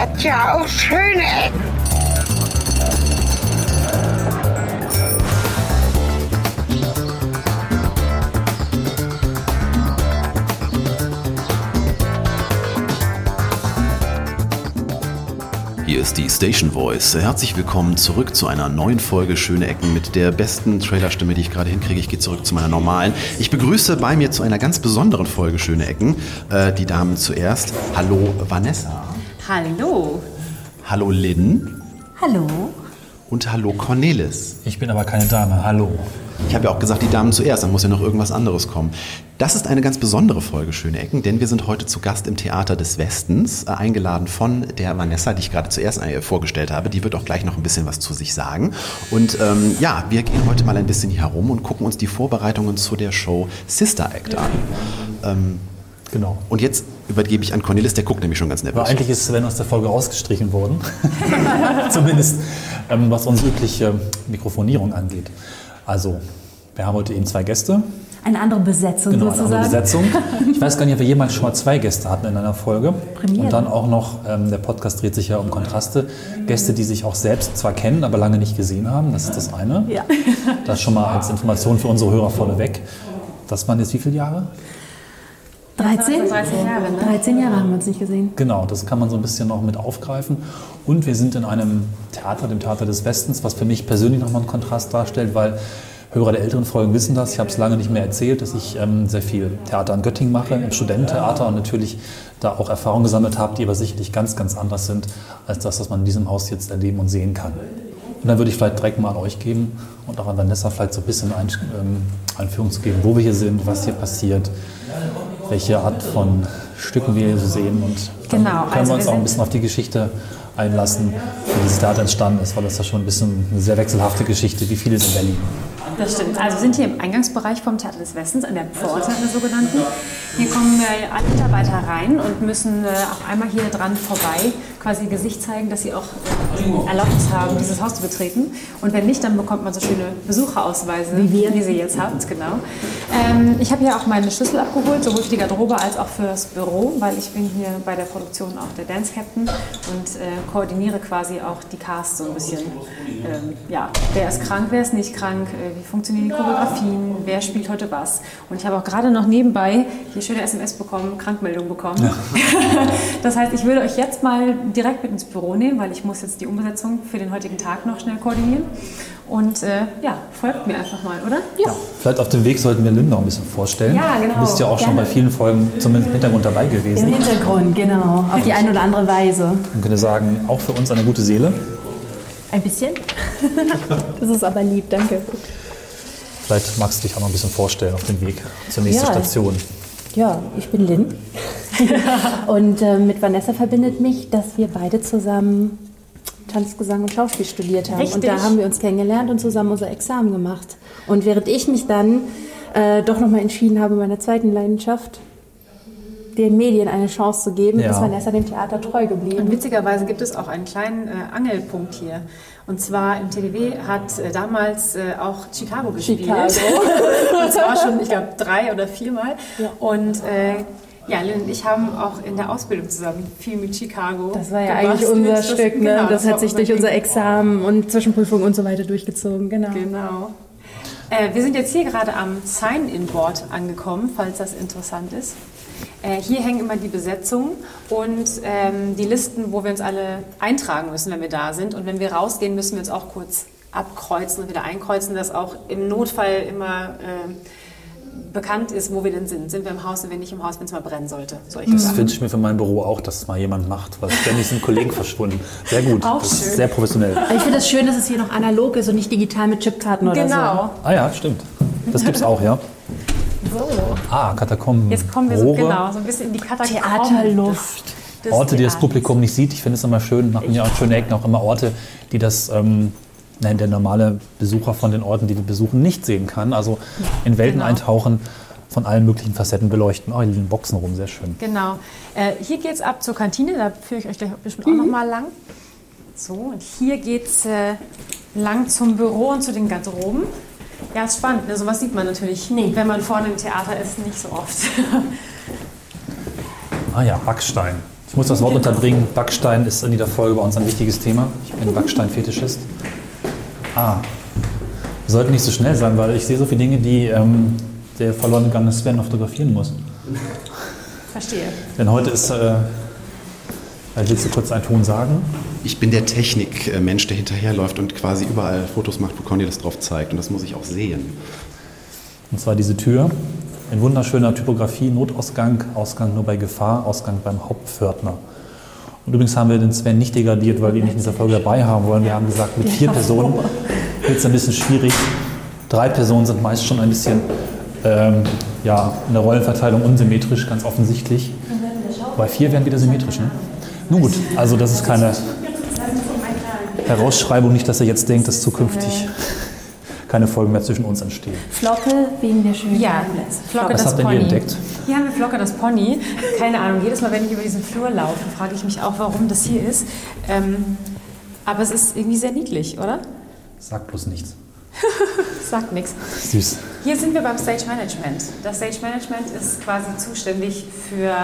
hat ja auch schöne Ecken. Hier ist die Station Voice. Herzlich willkommen zurück zu einer neuen Folge Schöne Ecken mit der besten Trailerstimme, die ich gerade hinkriege. Ich gehe zurück zu meiner normalen. Ich begrüße bei mir zu einer ganz besonderen Folge Schöne Ecken äh, die Damen zuerst. Hallo Vanessa. Hallo. Hallo Lynn. Hallo. Und hallo Cornelis. Ich bin aber keine Dame. Hallo. Ich habe ja auch gesagt, die Damen zuerst, dann muss ja noch irgendwas anderes kommen. Das ist eine ganz besondere Folge Schöne Ecken, denn wir sind heute zu Gast im Theater des Westens, äh, eingeladen von der Vanessa, die ich gerade zuerst äh, vorgestellt habe. Die wird auch gleich noch ein bisschen was zu sich sagen. Und ähm, ja, wir gehen heute mal ein bisschen hier herum und gucken uns die Vorbereitungen zu der Show Sister Act an. Ähm, Genau. und jetzt übergebe ich an Cornelis, der guckt nämlich schon ganz Aber nervös. eigentlich ist Sven aus der Folge rausgestrichen worden. Zumindest ähm, was unsere übliche Mikrofonierung angeht. Also, wir haben heute eben zwei Gäste. Eine andere Besetzung Genau, eine sozusagen. andere Besetzung. Ich weiß gar nicht, ob wir jemals schon mal zwei Gäste hatten in einer Folge. Premiere. Und dann auch noch, ähm, der Podcast dreht sich ja um Kontraste. Gäste, die sich auch selbst zwar kennen, aber lange nicht gesehen haben. Das ist das eine. Ja. Das schon mal als Information für unsere Hörer vorneweg. Das waren jetzt wie viele Jahre? 13? 13 Jahre, ne? 13 Jahre haben wir uns nicht gesehen. Genau, das kann man so ein bisschen noch mit aufgreifen. Und wir sind in einem Theater, dem Theater des Westens, was für mich persönlich nochmal einen Kontrast darstellt, weil Hörer der älteren Folgen wissen das. Ich habe es lange nicht mehr erzählt, dass ich ähm, sehr viel Theater in Göttingen mache, im Studententheater und natürlich da auch Erfahrungen gesammelt habe, die aber sicherlich ganz, ganz anders sind als das, was man in diesem Haus jetzt erleben und sehen kann. Und dann würde ich vielleicht direkt mal an euch geben und auch an Vanessa vielleicht so ein bisschen Ein ähm, Einführung zu geben, wo wir hier sind, was hier passiert, welche Art von Stücken wir hier so sehen und dann Genau, können also wir uns wir auch ein bisschen auf die Geschichte einlassen, wie dieses Theater entstanden ist, weil das ja schon ein bisschen eine sehr wechselhafte Geschichte, wie vieles in Berlin. Das stimmt. Also wir sind hier im Eingangsbereich vom Theater des Westens, an der Pforte, der sogenannten. Hier kommen äh, alle Mitarbeiter rein und müssen äh, auch einmal hier dran vorbei quasi Gesicht zeigen, dass sie auch äh, Erlaubnis haben, dieses Haus zu betreten. Und wenn nicht, dann bekommt man so schöne Besucherausweise, Wie wir. wie sie jetzt habt, genau. Ähm, ich habe hier auch meine Schlüssel abgeholt, sowohl für die Garderobe als auch fürs Büro, weil ich bin hier bei der Produktion auch der Dance Captain und äh, koordiniere quasi auch die Cast so ein bisschen. Ähm, ja, wer ist krank, wer ist nicht krank, äh, wie funktionieren die Choreografien, wer spielt heute was. Und ich habe auch gerade noch nebenbei hier schöne SMS bekommen, Krankmeldung bekommen. das heißt, ich würde euch jetzt mal direkt mit ins Büro nehmen, weil ich muss jetzt die Umsetzung für den heutigen Tag noch schnell koordinieren. Und äh, ja, folgt mir einfach mal, oder? Ja. Vielleicht auf dem Weg sollten wir Lynn noch ein bisschen vorstellen. Ja, genau. Du bist ja auch schon bei vielen Folgen zumindest im Hintergrund dabei Im gewesen. Hintergrund, genau. Auf die eine oder andere Weise. Man könnte sagen, auch für uns eine gute Seele. Ein bisschen? das ist aber lieb, danke. Vielleicht magst du dich auch noch ein bisschen vorstellen auf dem Weg zur nächsten Ja. Station. Ja, ich bin Lynn. und äh, mit Vanessa verbindet mich, dass wir beide zusammen Tanz, Gesang und Schauspiel studiert haben. Und Richtig. da haben wir uns kennengelernt und zusammen unser Examen gemacht. Und während ich mich dann äh, doch nochmal entschieden habe, meiner zweiten Leidenschaft, den Medien eine Chance zu geben, Ja. ist Vanessa dem Theater treu Und geblieben. witzigerweise gibt es auch einen kleinen äh, Angelpunkt hier. Und zwar im TDW hat äh, damals äh, auch Chicago gespielt. Chicago. und zwar schon, ich glaube, drei oder viermal. Ja. Und äh, ja, Lynn und ich haben auch in der Ausbildung zusammen viel mit Chicago. Das war ja eigentlich unser Das- Stück, ne? genau, das, war hat sich durch Ding. unser Examen und Zwischenprüfung und so weiter durchgezogen, genau. Genau. Äh, wir sind jetzt hier gerade am Sign-In-Board angekommen, falls das interessant ist. Äh, hier hängen immer die Besetzungen und ähm, die Listen, wo wir uns alle eintragen müssen, wenn wir da sind. Und wenn wir rausgehen, müssen wir uns auch kurz abkreuzen und wieder einkreuzen, dass auch im Notfall immer ähm, bekannt ist, wo wir denn sind. Sind wir im Haus, sind wir nicht im Haus, wenn es mal brennen sollte. Solche Das wünsche ich mir für mein Büro auch, dass es mal jemand macht, weil ständig sind Kollegen verschwunden. Sehr gut. Auch das ist schön. sehr professionell. Ich finde es schön, dass es hier noch analog ist und nicht digital mit Chipkarten oder so. Genau. Ah ja, stimmt. Das gibt's auch, ja. So. Ah, Katakomben. Jetzt kommen wir so, genau, so ein bisschen in die Katakomben. Theaterluft. des Orte, die das. Publikum nicht sieht. Ich finde es immer schön, machen ja auch schöne Ecken, auch immer Orte, die das ähm, der normale Besucher von den Orten, die wir besuchen, nicht sehen kann. Also in Welten Genau. eintauchen, von allen möglichen Facetten beleuchten. Oh, hier liegen Boxen rum, sehr schön. Genau. Äh, hier geht es ab zur Kantine, da führe ich euch gleich bestimmt auch noch mal lang. So, und hier geht es äh, lang zum Büro und zu den Garderoben. Ja, ist spannend. Ne? Sowas sieht man natürlich, Nee. wenn man vorne im Theater ist, nicht so oft. Ah ja, Backstein. Ich muss das Wort unterbringen. Backstein ist in dieser Folge bei uns ein wichtiges Thema. Ich bin Backstein-Fetischist. Ah, wir sollten nicht so schnell sein, weil ich sehe so viele Dinge, die ähm, der verloren gegangene Sven noch fotografieren muss. Verstehe. Denn heute ist, äh, willst du kurz einen Ton sagen? Ich bin der Technikmensch, der hinterherläuft und quasi überall Fotos macht, wo Conny das drauf zeigt. Und das muss ich auch sehen. Und zwar diese Tür in wunderschöner Typografie, Notausgang, Ausgang nur bei Gefahr, Ausgang beim Hauptpförtner. Und übrigens haben wir den Sven nicht degradiert, weil wir ihn nicht in dieser Folge dabei haben wollen. Wir haben gesagt, mit vier Personen wird es ein bisschen schwierig. Drei Personen sind meist schon ein bisschen ähm, ja, in der Rollenverteilung unsymmetrisch, ganz offensichtlich. Bei vier wären wieder symmetrisch. Ne? Nun gut, also das ist keine Herausschreibung, nicht, dass er jetzt denkt, dass zukünftig keine Folgen mehr zwischen uns entstehen. Flocke wegen der schönen Ja, Plätze. Flocke Was das habt ihr Pony. hier entdeckt? Hier haben wir Flocke das Pony. Keine Ahnung, jedes Mal, wenn ich über diesen Flur laufe, frage ich mich auch, warum das hier ist. Ähm, aber es ist irgendwie sehr niedlich, oder? Sagt bloß nichts. Sagt nichts. Süß. Hier sind wir beim Stage Management. Das Stage Management ist quasi zuständig für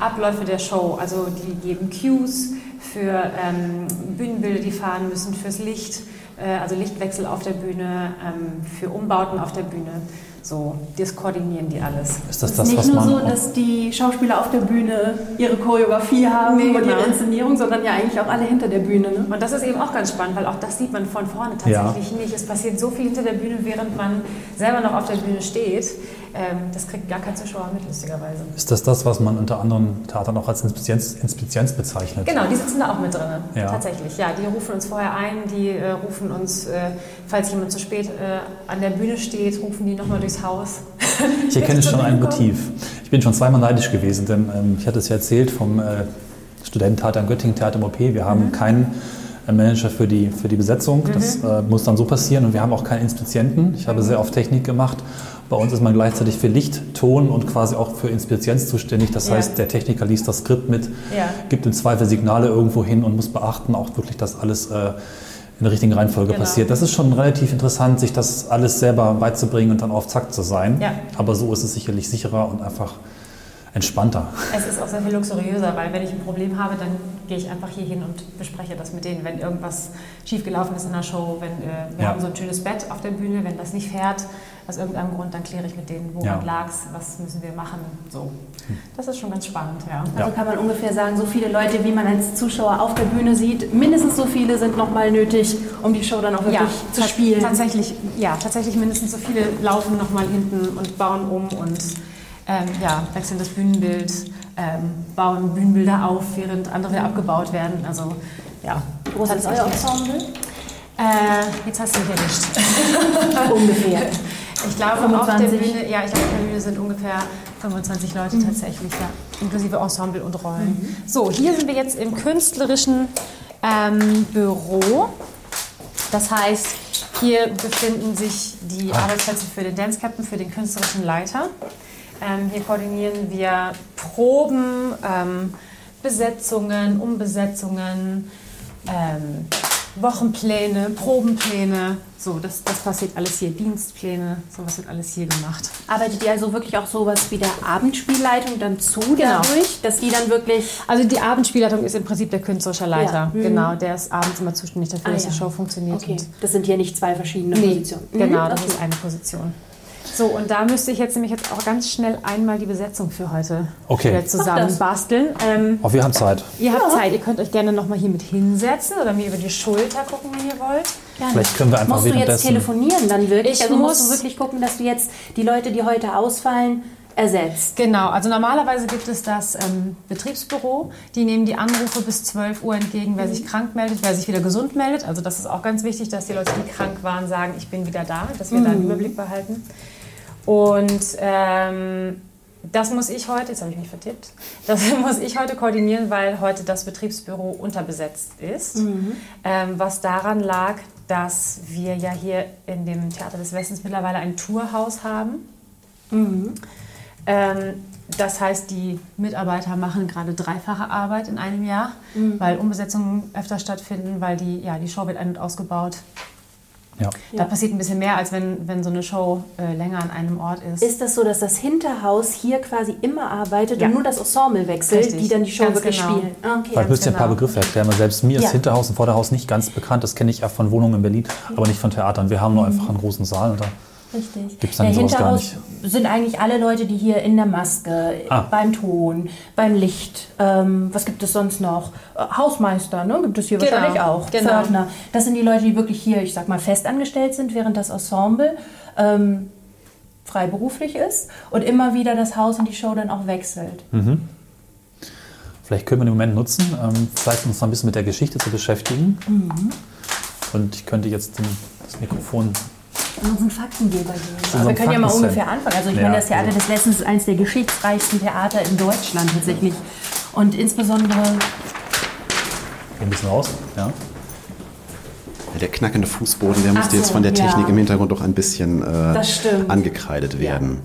Abläufe der Show. Also die geben Cues für ähm, Bühnenbilder, die fahren müssen, fürs Licht, äh, also Lichtwechsel auf der Bühne, ähm, für Umbauten auf der Bühne. So, das koordinieren die alles. Ist das Es das, ist was nicht nur man. so, dass die Schauspieler auf der Bühne ihre Choreografie haben Nee, und genau. ihre Inszenierung, sondern ja eigentlich auch alle hinter der Bühne. Ne? Und das ist eben auch ganz spannend, weil auch das sieht man von vorne tatsächlich nicht. Es passiert so viel hinter der Bühne, während man selber noch auf der Bühne steht. Ähm, das kriegt gar kein Zuschauer mit, lustigerweise. ist das das, was man unter anderen Theatern auch als Inspizienz, Inspizienz bezeichnet? Genau, die sitzen da auch mit drin. Ja. Tatsächlich, ja. Die rufen uns vorher ein, die äh, rufen uns, äh, falls jemand zu spät äh, an der Bühne steht, rufen die nochmal durchs Haus. Ich erkenne schon ein Motiv. Ich bin schon zweimal neidisch gewesen, denn ähm, ich hatte es ja erzählt vom äh, Studententheater in Göttingen, Theater im OP. Wir haben keinen äh, Manager für die, für die Besetzung. Das äh, muss dann so passieren. Und wir haben auch keinen Inspizienten. Ich habe sehr oft Technik gemacht. Bei uns ist man gleichzeitig für Licht, Ton und quasi auch für Inspizienz zuständig. Das Ja. heißt, der Techniker liest das Skript mit, Ja. gibt im Zweifel Signale irgendwo hin und muss beachten, auch wirklich, dass alles äh, in der richtigen Reihenfolge Genau. passiert. Das ist schon relativ interessant, sich das alles selber beizubringen und dann auf Zack zu sein. Ja. Aber so ist es sicherlich sicherer und einfach entspannter. Es ist auch sehr viel luxuriöser, weil wenn ich ein Problem habe, dann gehe ich einfach hier hin und bespreche das mit denen. Wenn irgendwas schiefgelaufen ist in der Show, wenn äh, wir Ja. haben so ein schönes Bett auf der Bühne, wenn das nicht fährt, aus irgendeinem Grund, dann kläre ich mit denen, woran Ja. Hm. lag's, was müssen wir machen. So. Das ist schon ganz spannend, ja. Also kann man ungefähr sagen, so viele Leute, wie man als Zuschauer auf der Bühne sieht, mindestens so viele sind nochmal nötig, um die Show dann auch wirklich zu ta- spielen. Tatsächlich, ja, tatsächlich mindestens so viele laufen nochmal hinten und bauen um und ähm, ja, wechseln das Bühnenbild, ähm, bauen Bühnenbilder auf, während andere wieder abgebaut werden. Also ja. Groß ist euer Ensemble? Äh, jetzt hast du mich erwischt. Ungefähr. Ich glaube, 25. auf der Bühne, ja, ich glaube, auf der Bühne sind ungefähr 25 Leute tatsächlich, ja, inklusive Ensemble und Rollen. So, hier sind wir jetzt im künstlerischen ähm, Büro. Das heißt, hier befinden sich die Arbeitsplätze für den Dance Captain, für den künstlerischen Leiter. Ähm, hier koordinieren wir Proben, ähm, Besetzungen, Umbesetzungen, ähm, Wochenpläne, Probenpläne. So, das, das passiert alles hier. Dienstpläne, sowas wird alles hier gemacht. Arbeitet ihr also wirklich auch sowas wie der Abendspielleitung dann zu Genau. dadurch, dass die dann wirklich... Also die Abendspielleitung ist im Prinzip der künstlerische Leiter. Ja. Mhm. Genau, der ist abends immer zuständig dafür, Ah, dass ja. die Show funktioniert. Okay, das sind hier nicht zwei verschiedene Nee, Positionen. Mhm, genau, das okay. ist eine Position. So, und da müsste ich jetzt nämlich jetzt auch ganz schnell einmal die Besetzung für heute Okay. wieder zusammen basteln. Ähm, Auch wir haben Zeit. ihr habt Zeit, ihr könnt euch gerne nochmal hier mit hinsetzen oder mir über die Schulter gucken, wenn ihr wollt. Gerne. Vielleicht können wir einfach Musst du jetzt telefonieren dann wirklich? Ich also musst du muss- wirklich gucken, dass du jetzt die Leute, die heute ausfallen, ersetzt. Genau, also normalerweise gibt es das ähm, Betriebsbüro. Die nehmen die Anrufe bis 12 Uhr entgegen, wer sich krank meldet, wer sich wieder gesund meldet. Also das ist auch ganz wichtig, dass die Leute, die krank waren, sagen, ich bin wieder da, dass wir da einen Überblick behalten. Und ähm, das muss ich heute, jetzt habe ich mich vertippt, das muss ich heute koordinieren, weil heute das Betriebsbüro unterbesetzt ist. Ähm, was daran lag, dass wir ja hier in dem Theater des Westens mittlerweile ein Tourhaus haben. Ähm, das heißt, die Mitarbeiter machen gerade dreifache Arbeit in einem Jahr, weil Umbesetzungen öfter stattfinden, weil die, ja, die Show wird ein- und ausgebaut. Ja. Da passiert ein bisschen mehr, als wenn, wenn so eine Show äh, länger an einem Ort ist. Ist das so, dass das Hinterhaus hier quasi immer arbeitet Ja. und nur das Ensemble wechselt, Richtig. die dann die Show Ganz wirklich genau. spielen? Ah, Okay. Vielleicht müsst ihr ein paar genau. Begriffe erklären, weil selbst mir Ja. ist Hinterhaus und Vorderhaus nicht ganz bekannt. Das kenne ich ja von Wohnungen in Berlin, aber nicht von Theatern. Wir haben nur einfach einen großen Saal und da Richtig. Gibt's dann gar Hinterhaus sind eigentlich alle Leute, die hier in der Maske, Ah. beim Ton, beim Licht, ähm, was gibt es sonst noch? Äh, Hausmeister, ne? gibt es hier Genau, wahrscheinlich auch. genau. Pförtner. Das sind die Leute, die wirklich hier, ich sag mal, fest angestellt sind, während das Ensemble ähm, freiberuflich ist und immer wieder das Haus und die Show dann auch wechselt. Vielleicht können wir den Moment nutzen, ähm, vielleicht uns noch ein bisschen mit der Geschichte zu beschäftigen. Mhm. Und ich könnte jetzt den, das Mikrofon. Und unseren Faktengeber geben. So Aber wir können ja mal ungefähr anfangen. Also ich Ja, meine, das Theater also- des Westens ist eines der geschichtsreichsten Theater in Deutschland tatsächlich. Und insbesondere Ein bisschen raus. Ja. Der knackende Fußboden, der musste so, jetzt von der ja. Technik im Hintergrund doch ein bisschen äh, angekreidet werden.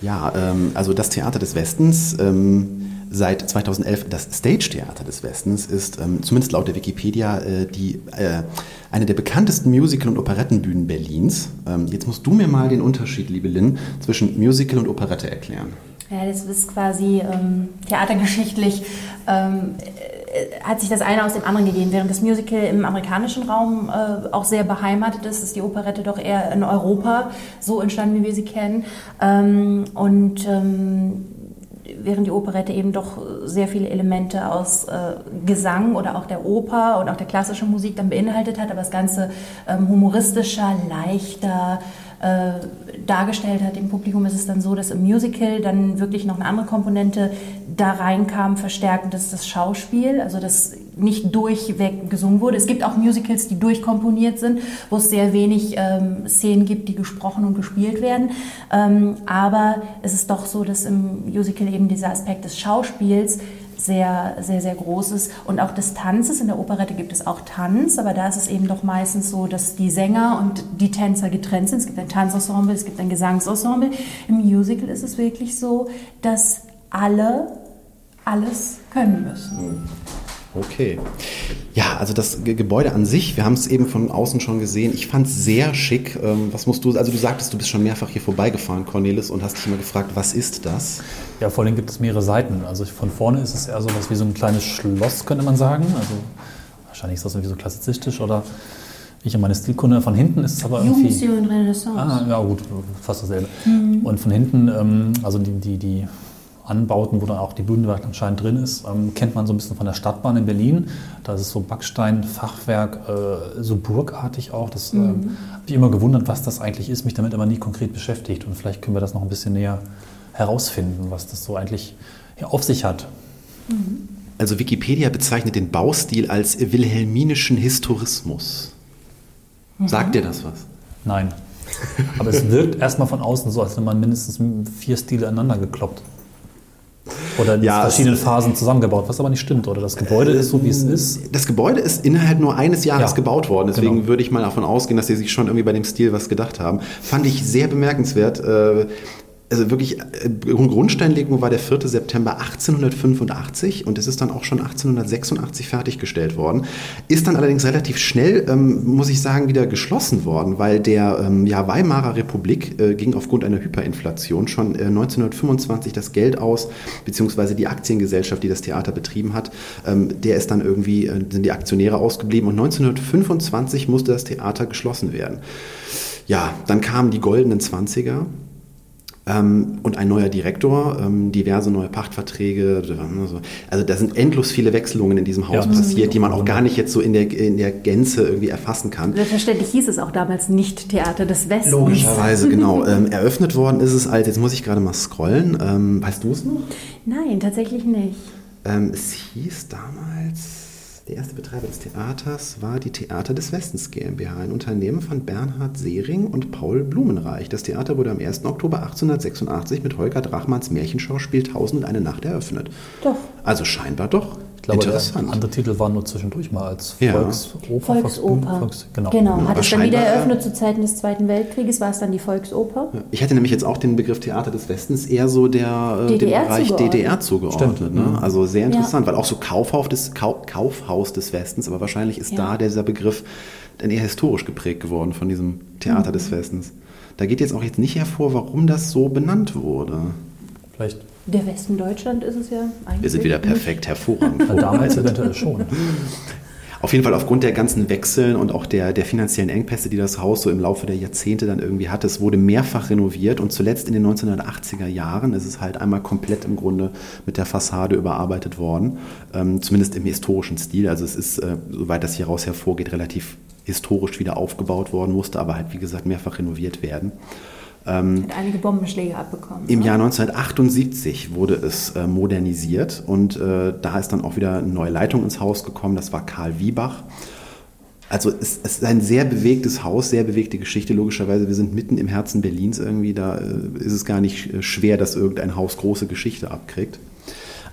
Ja, ähm, also das Theater des Westens, ähm, seit 2011 das Stage Theater des Westens, ist ähm, zumindest laut der Wikipedia äh, die, äh, eine der bekanntesten Musical- und Operettenbühnen Berlins. Ähm, jetzt musst du mir mal den Unterschied, liebe Lynn, zwischen Musical und Operette erklären. Ja, das ist quasi ähm, theatergeschichtlich, ähm, äh, hat sich das eine aus dem anderen gegeben. Während das Musical im amerikanischen Raum äh, auch sehr beheimatet ist, ist die Operette doch eher in Europa so entstanden, wie wir sie kennen. Ähm, und ähm, während die Operette eben doch sehr viele Elemente aus äh, Gesang oder auch der Oper und auch der klassischen Musik dann beinhaltet hat, aber das Ganze ähm, humoristischer, leichter äh, dargestellt hat. Im Publikum, ist es dann so, dass im Musical dann wirklich noch eine andere Komponente da reinkam, das ist das Schauspiel, also das nicht durchweg gesungen wurde. Es gibt auch Musicals, die durchkomponiert sind, wo es sehr wenig ähm, Szenen gibt, die gesprochen und gespielt werden. Ähm, aber es ist doch so, dass im Musical eben dieser Aspekt des Schauspiels sehr, sehr, sehr groß ist. Und auch des Tanzes. In der Operette gibt es auch Tanz, aber da ist es eben doch meistens so, dass die Sänger und die Tänzer getrennt sind. Es gibt ein Tanzensemble, es gibt ein Gesangsensemble. Im Musical ist es wirklich so, dass alle alles können müssen. Okay. Ja, also das Ge- Gebäude an sich, wir haben es eben von außen schon gesehen. Ich fand es sehr schick. Ähm, was musst du, also du sagtest, du bist schon mehrfach hier vorbeigefahren, Cornelis, und hast dich immer gefragt, was ist das? Ja, vor allem gibt es mehrere Seiten. Also von vorne ist es eher so was wie so ein kleines Schloss, könnte man sagen. Also wahrscheinlich ist das irgendwie so klassizistisch oder ich und meine Stilkunde. Von hinten ist es aber irgendwie. Jugendstil und Renaissance. Ah, ja gut, fast dasselbe. Und von hinten, ähm, also die, die, die Anbauten, wo dann auch die Bühnenwerk anscheinend drin ist, ähm, kennt man so ein bisschen von der Stadtbahn in Berlin. Da ist es so Backstein, Fachwerk, äh, so burgartig auch. Das ähm, habe ich immer gewundert, was das eigentlich ist, mich damit aber nie konkret beschäftigt. Und vielleicht können wir das noch ein bisschen näher herausfinden, was das so eigentlich auf sich hat. Also Wikipedia bezeichnet den Baustil als wilhelminischen Historismus. Sagt dir das was? Nein. Aber es wirkt erstmal von außen so, als wenn man mindestens vier Stile aneinander gekloppt. Oder in Ja, verschiedenen Phasen zusammengebaut, was aber nicht stimmt. Oder das Gebäude ist so, wie es ist. Das Gebäude ist innerhalb nur eines Jahres Ja, gebaut worden. Deswegen genau. würde ich mal davon ausgehen, dass sie sich schon irgendwie bei dem Stil was gedacht haben. Fand ich sehr bemerkenswert. Äh, Also wirklich, äh, Grundsteinlegung war der 4. September 1885 und es ist dann auch schon 1886 fertiggestellt worden. Ist dann allerdings relativ schnell, ähm, muss ich sagen, wieder geschlossen worden, weil der ähm, ja, Weimarer Republik äh, ging aufgrund einer Hyperinflation schon äh, 1925 das Geld aus, beziehungsweise die Aktiengesellschaft, die das Theater betrieben hat, ähm, der ist dann irgendwie, äh, sind die Aktionäre ausgeblieben und 1925 musste das Theater geschlossen werden. Ja, dann kamen die goldenen Zwanziger und ein neuer Direktor, ähm, diverse neue Pachtverträge. Also, also da sind endlos viele Wechselungen in diesem Haus Ja. passiert, die man auch gar nicht jetzt so in der, in der Gänze irgendwie erfassen kann. Selbstverständlich hieß es auch damals nicht Theater des Westens. Logischerweise, genau. Ähm, eröffnet worden ist es als, jetzt muss ich gerade mal scrollen, ähm, weißt du es noch? Nein, tatsächlich nicht. Ähm, es hieß damals, der erste Betreiber des Theaters war die Theater des Westens GmbH, ein Unternehmen von Bernhard Sehring und Paul Blumenreich. Das Theater wurde am 1. Oktober 1886 mit Holger Drachmanns Märchenschauspiel Tausend und eine Nacht eröffnet. Doch. Also scheinbar doch Glaube, der interessant. andere Titel war nur zwischendurch mal als Ja. Volksoper. Volksoper. Volks, genau. genau. Hat es dann wieder eröffnet zu Zeiten des Zweiten Weltkrieges, war es dann die Volksoper? Ich hätte nämlich jetzt auch den Begriff Theater des Westens eher so der, äh, dem DDR Bereich zugeordnet. DDR zugeordnet. Ne? Also sehr interessant, weil auch so Kaufhaus des, Kau Kaufhaus des Westens, aber wahrscheinlich ist Ja. da dieser Begriff dann eher historisch geprägt geworden von diesem Theater Mhm. des Westens. Da geht jetzt auch jetzt nicht hervor, warum das so benannt wurde. Vielleicht Der Westen Deutschland ist es ja eigentlich. Wir sind wieder perfekt hervorragend. damals eventuell schon. Auf jeden Fall aufgrund der ganzen Wechseln und auch der, der finanziellen Engpässe, die das Haus so im Laufe der Jahrzehnte dann irgendwie hatte. Es wurde mehrfach renoviert und zuletzt in den 1980er Jahren ist es halt einmal komplett im Grunde mit der Fassade überarbeitet worden. Ähm, zumindest im historischen Stil. Also es ist, äh, soweit das hieraus hervorgeht, relativ historisch wieder aufgebaut worden, musste aber halt, wie gesagt, mehrfach renoviert werden. Hat einige Bombenschläge abbekommen. Im ne? Jahr 1978 wurde es äh, modernisiert und äh, da ist dann auch wieder eine neue Leitung ins Haus gekommen. Das war Karl Wiebach. Also es, es ist ein sehr bewegtes Haus, sehr bewegte Geschichte. Logischerweise, wir sind mitten im Herzen Berlins irgendwie. Da äh, ist es gar nicht äh, schwer, dass irgendein Haus große Geschichte abkriegt.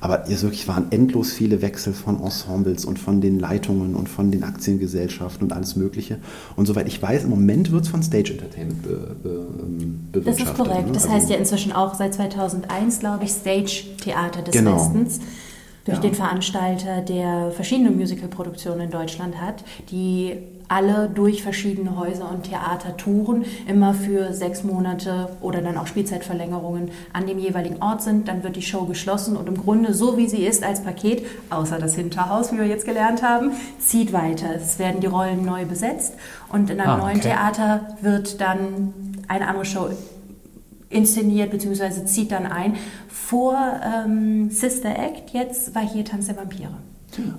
Aber es wirklich waren endlos viele Wechsel von Ensembles und von den Leitungen und von den Aktiengesellschaften und alles Mögliche. Und soweit ich weiß, im Moment wird es von Stage Entertainment be, be, ähm, Das ist bewirtschaftet. korrekt. ne? Das Also- heißt ja inzwischen auch seit 2001, glaube ich, Stage Theater des Genau. Westens. Durch Ja. den Veranstalter, der verschiedene Musicalproduktionen in Deutschland hat, die alle durch verschiedene Häuser und Theater touren, immer für sechs Monate oder dann auch Spielzeitverlängerungen an dem jeweiligen Ort sind. Dann wird die Show geschlossen und im Grunde so wie sie ist als Paket, außer das Hinterhaus, wie wir jetzt gelernt haben, zieht weiter. Es werden die Rollen neu besetzt und in einem Ah, neuen okay. Theater wird dann eine andere Show inszeniert bzw. zieht dann ein. Vor ähm, Sister Act, jetzt war hier Tanz der Vampire.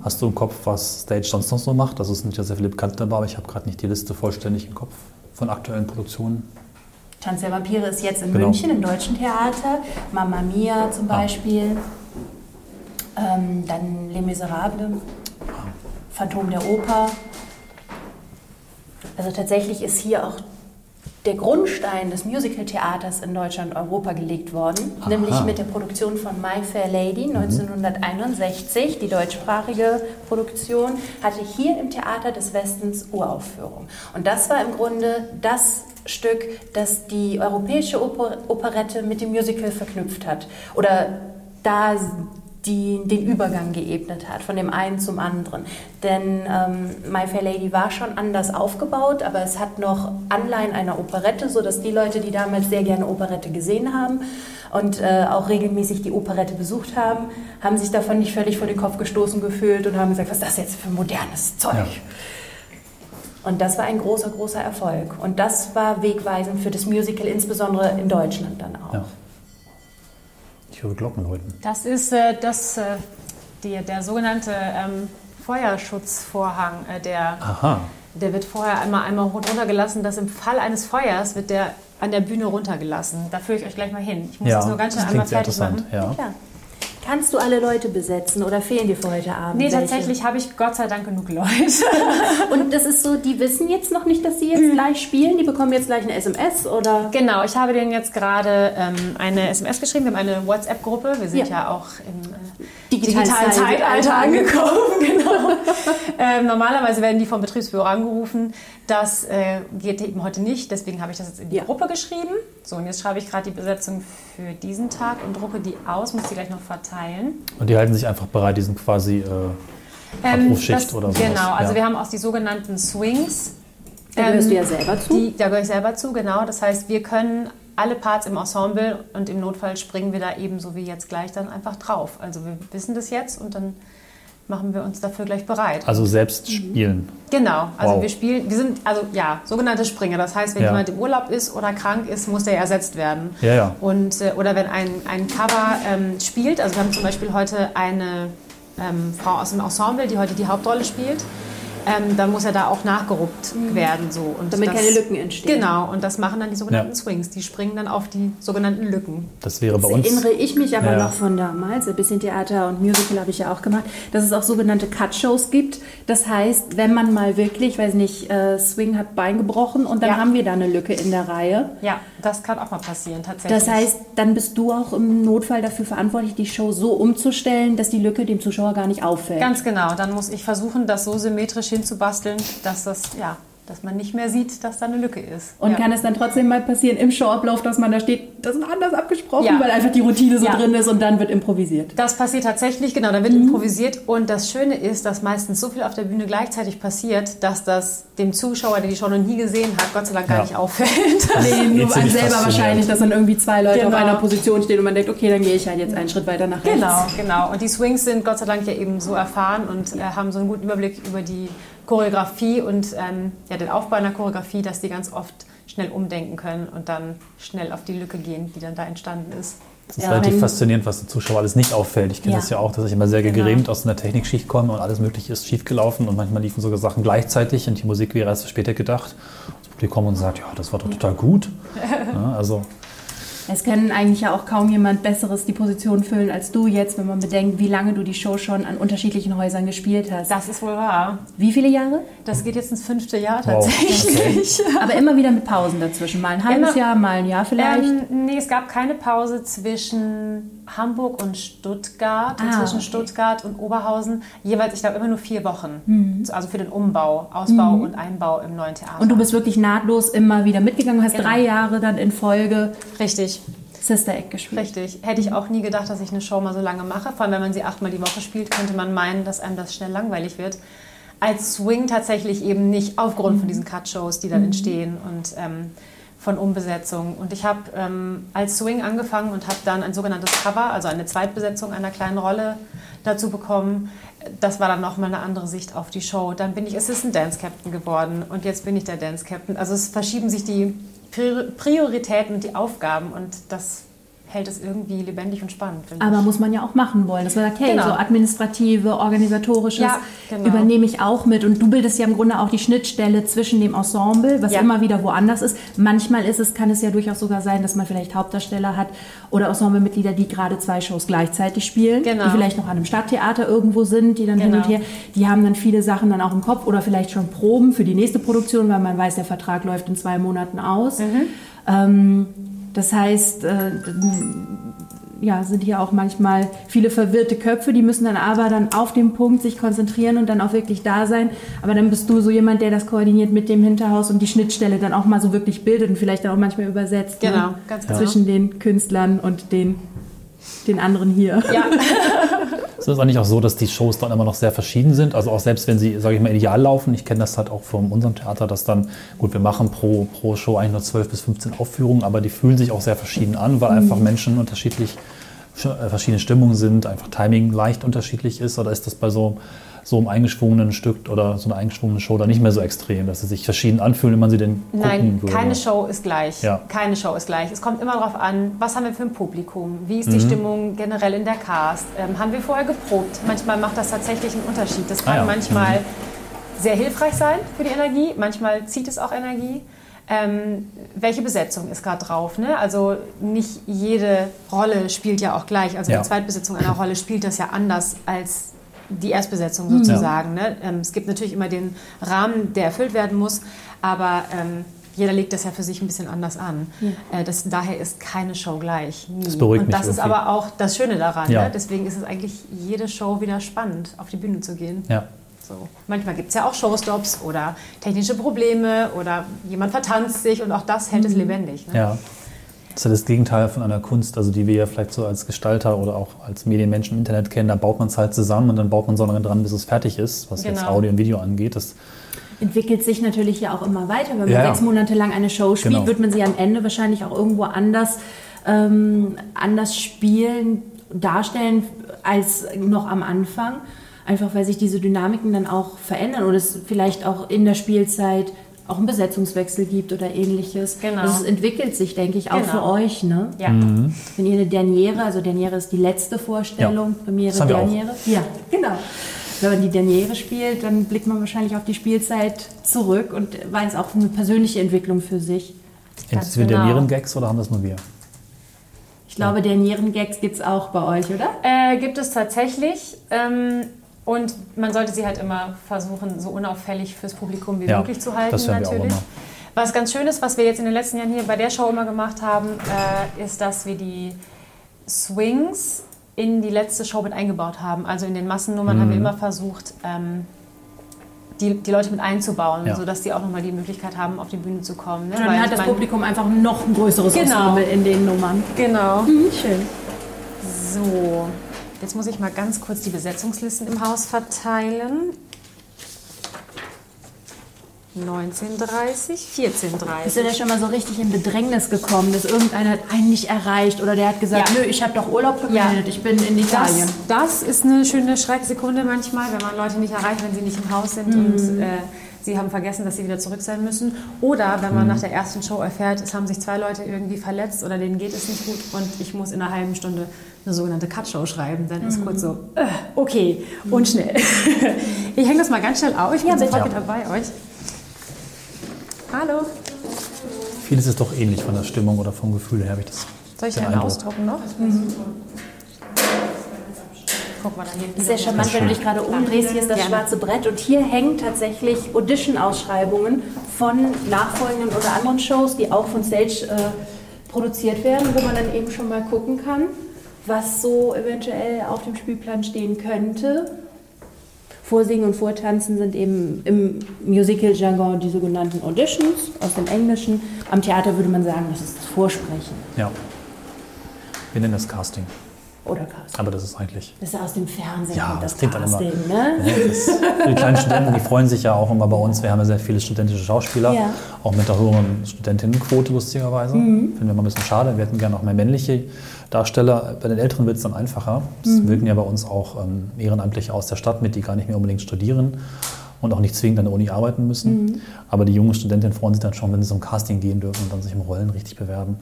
Hast du im Kopf, was Stage sonst noch so macht? Also es sind ja sehr viele Bekannte dabei, aber ich habe gerade nicht die Liste vollständig im Kopf von aktuellen Produktionen. Tanz der Vampire ist jetzt in Genau. München im Deutschen Theater. Mamma Mia zum Ah. Beispiel. Ähm, dann Les Miserables. Phantom der Oper. Also tatsächlich ist hier auch der Grundstein des Musical-Theaters in Deutschland und Europa gelegt worden, Aha. nämlich mit der Produktion von My Fair Lady 1961. Die deutschsprachige Produktion hatte hier im Theater des Westens Uraufführung. Und das war im Grunde das Stück, das die europäische Oper Operette mit dem Musical verknüpft hat. Oder da die, den Übergang geebnet hat, von dem einen zum anderen. Denn ähm, My Fair Lady war schon anders aufgebaut, aber es hat noch Anleihen einer Operette, sodass die Leute, die damals sehr gerne Operette gesehen haben und äh, auch regelmäßig die Operette besucht haben, haben sich davon nicht völlig vor den Kopf gestoßen gefühlt und haben gesagt, was ist das jetzt für modernes Zeug? Ja. Und das war ein großer, großer Erfolg. Und das war wegweisend für das Musical, insbesondere in Deutschland dann auch. Ja. Ich höre Glocken läuten. Das ist äh, das, äh, die, der sogenannte ähm, Feuerschutzvorhang. Äh, der, Aha. der wird vorher einmal, einmal runtergelassen, dass im Fall eines Feuers wird der an der Bühne runtergelassen. Da führe ich euch gleich mal hin. Ich muss Ja, das nur ganz schnell einmal fertig machen. Ja. Klar. Kannst du alle Leute besetzen oder fehlen dir für heute Abend? Nee, welche? tatsächlich habe ich Gott sei Dank genug Leute. Und das ist so, die wissen jetzt noch nicht, dass sie Mhm. jetzt gleich spielen. Die bekommen jetzt gleich eine SMS oder. Genau, ich habe denen jetzt gerade ähm, eine SMS geschrieben. Wir haben eine WhatsApp-Gruppe. Wir sind ja, Ja. auch im äh, Digitalen digitalen Zeitalter Zeitalter angekommen. genau. ähm, normalerweise werden die vom Betriebsbüro angerufen. Das äh, geht eben heute nicht. Deswegen habe ich das jetzt in die Ja. Gruppe geschrieben. So, und jetzt schreibe ich gerade die Besetzung für diesen Tag und drucke die aus. Muss die gleich noch verteilen. Und die halten sich einfach bereit, die sind quasi äh, Abrufschicht das, oder sowas. Genau, also ja. wir haben auch die sogenannten Swings. Da gehörst du ja selber zu. Die, da gehöre ich selber zu, genau. Das heißt, wir können alle Parts im Ensemble und im Notfall springen wir da ebenso wie jetzt gleich dann einfach drauf. Also wir wissen das jetzt und dann machen wir uns dafür gleich bereit. Also selbst spielen. Genau, also Wow. wir spielen, wir sind, also ja, sogenannte Springer. Das heißt, wenn Ja. jemand im Urlaub ist oder krank ist, muss der ersetzt werden. Ja, ja. Und, äh, oder wenn ein, ein Cover ähm, spielt, also wir haben zum Beispiel heute eine ähm, Frau aus dem Ensemble, die heute die Hauptrolle spielt, ähm, dann muss er da auch nachgeruppt werden. So. Und Mhm. Damit keine Lücken entstehen. Genau, und das machen dann die sogenannten Ja. Swings. Die springen dann auf die sogenannten Lücken. Das wäre bei Das uns. erinnere ich mich aber Ja. noch von damals. Ein bisschen Theater und Musical habe ich ja auch gemacht, dass es auch sogenannte Cut-Shows gibt. Das heißt, wenn man mal wirklich, weiß nicht, äh, Swing hat Bein gebrochen und dann Ja. haben wir da eine Lücke in der Reihe. Ja, das kann auch mal passieren, tatsächlich. Das heißt, dann bist du auch im Notfall dafür verantwortlich, die Show so umzustellen, dass die Lücke dem Zuschauer gar nicht auffällt. Ganz genau. Dann muss ich versuchen, das so symmetrisch hinzubasteln, dass das, ja, dass man nicht mehr sieht, dass da eine Lücke ist. Und ja. kann es dann trotzdem mal passieren im Showablauf, dass man da steht, das ist anders abgesprochen, Ja. weil einfach die Routine so Ja. drin ist und dann wird improvisiert. Das passiert tatsächlich, genau, da wird Mhm. improvisiert und das Schöne ist, dass meistens so viel auf der Bühne gleichzeitig passiert, dass das dem Zuschauer, der die Show noch nie gesehen hat, Gott sei Dank gar Ja. nicht auffällt. Nee, nur einem selber wahrscheinlich, dass dann irgendwie zwei Leute Genau. auf einer Position stehen und man denkt, okay, dann gehe ich halt jetzt einen Schritt weiter nach rechts. Genau, genau. Und die Swings sind Gott sei Dank ja eben so erfahren und äh, haben so einen guten Überblick über die Choreografie und ähm, ja, den Aufbau einer Choreografie, dass die ganz oft schnell umdenken können und dann schnell auf die Lücke gehen, die dann da entstanden ist. Es ist Ja, relativ wenn- faszinierend, was dem Zuschauer alles nicht auffällt. Ich kenne Ja. das ja auch, dass ich immer sehr Genau. gerämt aus einer Technikschicht komme und alles Mögliche ist schiefgelaufen und manchmal liefen sogar Sachen gleichzeitig und die Musik wäre erst später gedacht. Das Publikum und sagt, ja, das war doch total gut. Ja, also Es kann eigentlich ja auch kaum jemand Besseres die Position füllen als du jetzt, wenn man bedenkt, wie lange du die Show schon an unterschiedlichen Häusern gespielt hast. Das ist wohl wahr. Wie viele Jahre? Das geht jetzt ins fünfte Jahr Wow. tatsächlich. Aber immer wieder mit Pausen dazwischen. Mal ein halbes Immer. Jahr, mal ein Jahr vielleicht. Ähm, nee, es gab keine Pause zwischen Hamburg und Stuttgart, und Ah, zwischen okay. Stuttgart und Oberhausen. Jeweils, ich glaube, immer nur vier Wochen. Mhm. Also für den Umbau, Ausbau und Einbau im neuen Theater. und du bist wirklich nahtlos immer wieder mitgegangen, hast Genau. drei Jahre dann in Folge Richtig, Sister Act gespielt. richtig. Hätte ich auch nie gedacht, dass ich eine Show mal so lange mache. Vor allem, wenn man sie achtmal die Woche spielt, könnte man meinen, dass einem das schnell langweilig wird. Als Swing tatsächlich eben nicht, aufgrund von diesen Cut-Shows, die dann entstehen und ähm, von Umbesetzung. Und ich habe ähm, als Swing angefangen und habe dann ein sogenanntes Cover, also eine Zweitbesetzung einer kleinen Rolle dazu bekommen. Das war dann nochmal eine andere Sicht auf die Show. Dann bin ich Assistant Dance Captain geworden und jetzt bin ich der Dance Captain. Also es verschieben sich die Prioritäten und die Aufgaben und das hält es irgendwie lebendig und spannend. Aber muss man ja auch machen wollen. Dass man sagt, hey, Genau. so administrative, organisatorisches Ja, genau. übernehme ich auch mit. Und du bildest ja im Grunde auch die Schnittstelle zwischen dem Ensemble, was Ja. immer wieder woanders ist. Manchmal ist es, kann es ja durchaus sogar sein, dass man vielleicht Hauptdarsteller hat oder Ensemblemitglieder, die gerade zwei Shows gleichzeitig spielen, Genau. die vielleicht noch an einem Stadttheater irgendwo sind, die dann hin Genau. und her, die haben dann viele Sachen dann auch im Kopf oder vielleicht schon Proben für die nächste Produktion, weil man weiß, der Vertrag läuft in zwei Monaten aus. Ähm, das heißt, äh, ja, sind hier auch manchmal viele verwirrte Köpfe, die müssen dann aber dann auf den Punkt sich konzentrieren und dann auch wirklich da sein. Aber dann bist du so jemand, der das koordiniert mit dem Hinterhaus und die Schnittstelle dann auch mal so wirklich bildet und vielleicht dann auch manchmal übersetzt. Genau, ne? ganz genau. Zwischen den Künstlern und den, den anderen hier. Ja, es ist eigentlich auch so, dass die Shows dann immer noch sehr verschieden sind. Also auch selbst wenn sie, sage ich mal, ideal laufen. Ich kenne das halt auch von unserem Theater, dass dann, gut, wir machen pro, pro Show eigentlich nur 12 bis 15 Aufführungen, aber die fühlen sich auch sehr verschieden an, weil einfach Menschen unterschiedlich, äh, verschiedene Stimmungen sind, einfach Timing leicht unterschiedlich ist. Oder ist das bei so, so einem eingeschwungenen Stück oder so einer eingeschwungenen Show dann nicht mehr so extrem, dass sie sich verschieden anfühlen, wenn man sie denn gucken Nein, würde? keine Show ist gleich. Ja. Keine Show ist gleich. Es kommt immer darauf an, was haben wir für ein Publikum, wie Mhm. ist die Stimmung generell in der Cast, ähm, haben wir vorher geprobt. Manchmal macht das tatsächlich einen Unterschied. Das kann Ah ja. manchmal sehr hilfreich sein für die Energie, manchmal zieht es auch Energie. Ähm, welche Besetzung ist gerade drauf? Ne? Also nicht jede Rolle spielt ja auch gleich. Also Ja. die Zweitbesetzung einer Rolle spielt das ja anders als die Erstbesetzung Mhm. sozusagen. Ne? Ähm, es gibt natürlich immer den Rahmen, der erfüllt werden muss, aber ähm, jeder legt das ja für sich ein bisschen anders an. Äh, das, daher ist keine Show gleich. Nie. Das beruhigt Und mich das ist irgendwie. aber auch das Schöne daran. Ja. Ne? Deswegen ist es eigentlich jede Show wieder spannend, auf die Bühne zu gehen. Ja. So. Manchmal gibt es ja auch Showstops oder technische Probleme oder jemand vertanzt sich und auch das hält es lebendig. Ne? Ja. Das ist ja das Gegenteil von einer Kunst, also die wir ja vielleicht so als Gestalter oder auch als Medienmenschen im Internet kennen. Da baut man es halt zusammen und dann baut man so lange dran, bis es fertig ist, was jetzt Genau. Audio und Video angeht. Das, Entwickelt sich natürlich ja auch immer weiter. Wenn man ja. sechs Monate lang eine Show spielt, Genau. wird man sie am Ende wahrscheinlich auch irgendwo anders, ähm, anders spielen, darstellen als noch am Anfang. Einfach weil sich diese Dynamiken dann auch verändern oder es vielleicht auch in der Spielzeit auch einen Besetzungswechsel gibt oder ähnliches. Genau. Also es entwickelt sich, denke ich, auch Genau. für euch. Ne? Ja. Mhm. Wenn ihr eine Derniere, also Derniere ist die letzte Vorstellung, Ja, Premiere, wir. Derniere. Ja, genau. Wenn man die Derniere spielt, dann blickt man wahrscheinlich auf die Spielzeit zurück und weiß auch eine persönliche Entwicklung für sich. Ganz Entweder genau. Nieren-Gags oder haben das nur wir? Ich glaube, Dernieren-Gags gibt es auch bei euch, oder? Äh, gibt es tatsächlich. Ähm, und man sollte sie halt immer versuchen, so unauffällig fürs Publikum wie Ja, möglich zu halten, das hören wir auch natürlich. immer. Was ganz schön ist, was wir jetzt in den letzten Jahren hier bei der Show immer gemacht haben, äh, ist, dass wir die Swings in die letzte Show mit eingebaut haben. Also in den Massennummern haben wir immer versucht, ähm, die, die Leute mit einzubauen, Ja. sodass die auch nochmal die Möglichkeit haben, auf die Bühne zu kommen. Ne? Dann Weil hat das mein- Publikum einfach noch ein größeres Genau. Ensemble in den Nummern. Genau. Schön. So, jetzt muss ich mal ganz kurz die Besetzungslisten im Haus verteilen. 1930, 1430. Bist du da schon mal so richtig in Bedrängnis gekommen, dass irgendeiner hat einen nicht erreicht oder der hat gesagt, Ja. nö, ich habe doch Urlaub gemeldet, Ja. ich bin in Italien. Das, das ist eine schöne Schrecksekunde manchmal, wenn man Leute nicht erreicht, wenn sie nicht im Haus sind und äh, sie haben vergessen, dass sie wieder zurück sein müssen. Oder wenn man nach der ersten Show erfährt, es haben sich zwei Leute irgendwie verletzt oder denen geht es nicht gut und ich muss in einer halben Stunde eine sogenannte Cut-Show schreiben, dann ist kurz so, äh, okay, und schnell. ich hänge das mal ganz schnell auf, ich bin Ja, sofort wieder bei euch. Hallo, Vieles ist doch ähnlich von der Stimmung oder vom Gefühl her, habe ich das. soll ich einen Eindruck. ausdrucken noch? Guck mal, da hinten. Das ist ja charmant, wenn du dich gerade umdrehst. Hier ist das schwarze Brett und hier hängen tatsächlich Audition-Ausschreibungen von nachfolgenden oder anderen Shows, die auch von Stage äh, produziert werden, wo man dann eben schon mal gucken kann, was so eventuell auf dem Spielplan stehen könnte. Vorsingen und Vortanzen sind eben im Musical-Jargon die sogenannten Auditions aus dem Englischen. Am Theater würde man sagen, das ist das Vorsprechen Ja. Wir nennen das Casting. Oder Cast. Aber das ist eigentlich. Das ist aus dem Fernsehen Ja, das das klingt dann immer- Casting, ne? Das, die kleinen Studenten, die freuen sich ja auch immer bei uns. Wir haben ja sehr viele studentische Schauspieler, Ja. auch mit der höheren Studentinnenquote lustigerweise. Finden wir mal ein bisschen schade. Wir hätten gerne auch mehr männliche Darsteller. Bei den Älteren wird es dann einfacher. Es wirken ja bei uns auch ähm, Ehrenamtliche aus der Stadt mit, die gar nicht mehr unbedingt studieren und auch nicht zwingend an der Uni arbeiten müssen. Aber die jungen Studentinnen freuen sich dann schon, wenn sie zum Casting gehen dürfen und dann sich im Rollen richtig bewerben.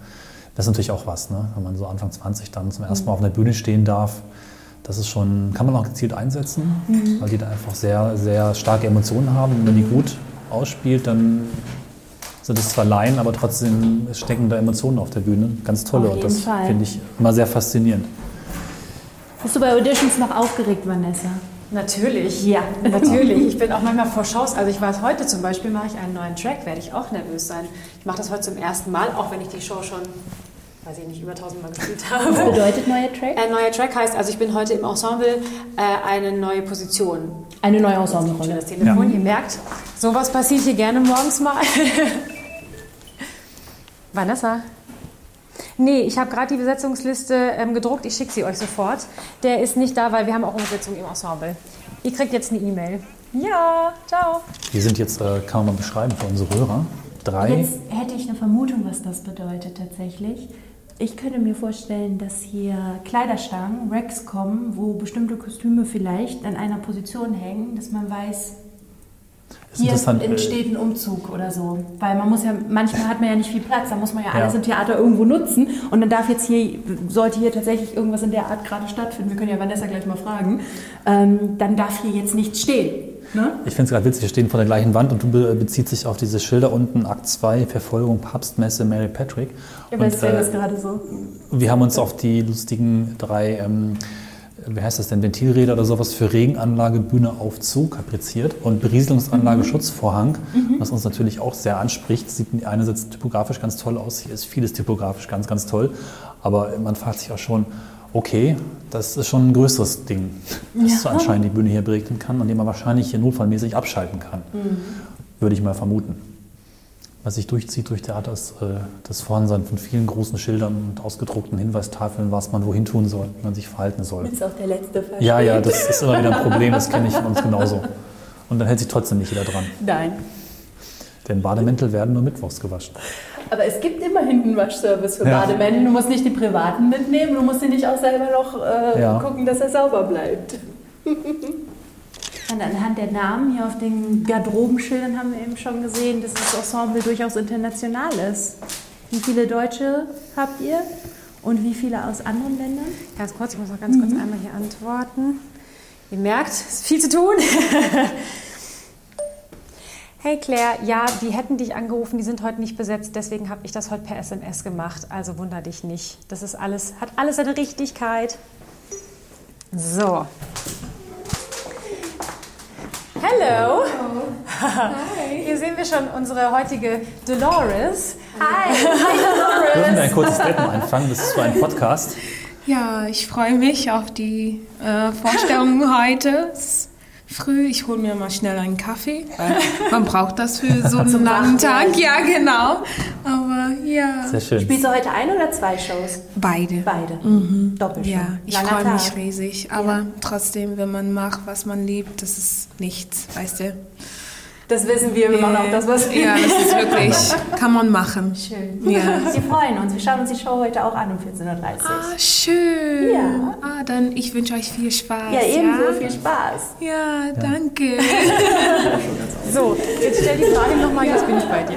Das ist natürlich auch was, ne? wenn man so Anfang 20 dann zum ersten Mal auf einer Bühne stehen darf. Das ist schon, kann man auch gezielt einsetzen, weil die da einfach sehr, sehr starke Emotionen haben. Und wenn die gut ausspielt, dann sind es zwar Laien, aber trotzdem stecken da Emotionen auf der Bühne. Ganz tolle. Und das finde ich immer sehr faszinierend. Bist du bei Auditions noch aufgeregt, Vanessa? Natürlich. Ja. Natürlich. Ich bin auch manchmal vor Shows. Also ich weiß heute zum Beispiel, mache ich einen neuen Track, werde ich auch nervös sein. Ich mache das heute zum ersten Mal, auch wenn ich die Show schon, weiß ich nicht, über tausendmal gespielt Was habe. bedeutet neuer Track? Ein neuer Track heißt, also ich bin heute im Ensemble äh, eine neue Position. Eine neue Ensemblerolle. Schönes Telefon, ihr merkt, sowas passiert hier gerne morgens mal. Vanessa? Nee, ich habe gerade die Besetzungsliste ähm, gedruckt, ich schicke sie euch sofort. Der ist nicht da, weil wir haben auch Umsetzung im Ensemble. Ihr kriegt jetzt eine E-Mail. Ja, ciao. Wir sind jetzt, äh, kann man mal beschreiben für unsere Hörer, drei. Jetzt hätte ich eine Vermutung, was das bedeutet tatsächlich. Ich könnte mir vorstellen, dass hier Kleiderstangen, Racks kommen, wo bestimmte Kostüme vielleicht an einer Position hängen, dass man weiß, ist hier entsteht ein Umzug oder so. Weil man muss ja, manchmal hat man ja nicht viel Platz, da muss man ja Ja. alles im Theater irgendwo nutzen. Und dann darf jetzt hier, sollte hier tatsächlich irgendwas in der Art gerade stattfinden, wir können ja Vanessa gleich mal fragen, ähm, dann darf hier jetzt nichts stehen. Ne? Ich finde es gerade witzig, wir stehen vor der gleichen Wand und du be bezieht sich auf diese Schilder unten, Akt 2, Verfolgung, Papstmesse, Mary Patrick. Ja, weißt du, äh, das gerade so. Wir haben uns auf die lustigen drei, ähm, wie heißt das denn, Ventilräder oder sowas für Regenanlage, Bühne, Aufzug kapriziert und Berieselungsanlage, Schutzvorhang, was uns natürlich auch sehr anspricht. Sieht einerseits typografisch ganz toll aus, hier ist vieles typografisch ganz, ganz toll, aber man fragt sich auch schon, okay, das ist schon ein größeres Ding, das Ja. so anscheinend die Bühne hier beregnen kann und den man wahrscheinlich hier notfallmäßig abschalten kann, würde ich mal vermuten. Was sich durchzieht durch Theater ist äh, das Vorhandensein von vielen großen Schildern und ausgedruckten Hinweistafeln, was man wohin tun soll, wie man sich verhalten soll. ist auch der letzte Fall. Ja, ja, das ist immer wieder ein Problem, das kenne ich von uns genauso. Und dann hält sich trotzdem nicht jeder dran. Nein. Denn Bademäntel werden nur mittwochs gewaschen. Aber es gibt immerhin einen Waschservice für Ja. Bademäntel. Du musst nicht die privaten mitnehmen, du musst dir nicht auch selber noch äh, Ja. gucken, dass er sauber bleibt. Und anhand der Namen hier auf den Garderobenschildern haben wir eben schon gesehen, dass das Ensemble durchaus international ist. Wie viele Deutsche habt ihr und wie viele aus anderen Ländern? Ganz kurz, ich muss noch ganz kurz einmal hier antworten. Ihr merkt, es ist viel zu tun. Hey Claire, ja, die hätten dich angerufen, die sind heute nicht besetzt, deswegen habe ich das heute per SMS gemacht. Also wunder dich nicht. Das ist alles, hat alles seine Richtigkeit. So. Hello. Hier sehen wir schon unsere heutige Dolores. Dürfen wir ein kurzes Statement anfangen? Das ist so ein Podcast. Ja, ich freue mich auf die äh, Vorstellung heute. Es früh. Ich hole mir mal schnell einen Kaffee, weil man braucht das für so einen langen Tag. Ja, genau. Aber ja. Sehr schön. Spielst du heute ein oder zwei Shows? Beide. Beide. Doppelshow. Ja, ich freue mich riesig. Aber trotzdem, wenn man macht, was man liebt, das ist nichts, weißt du? Das wissen wir, wir machen auch das, was wir Ja, das ist wirklich, kann man machen. Schön. Ja. Wir freuen uns. Wir schauen uns die Show heute auch an um 14.30 Uhr. Ah, schön. Ja. Ah, dann ich wünsche euch viel Spaß. ja, ebenso. Ja, Viel Spaß. ja danke. So, jetzt stell die Frage nochmal, jetzt bin ich bei dir.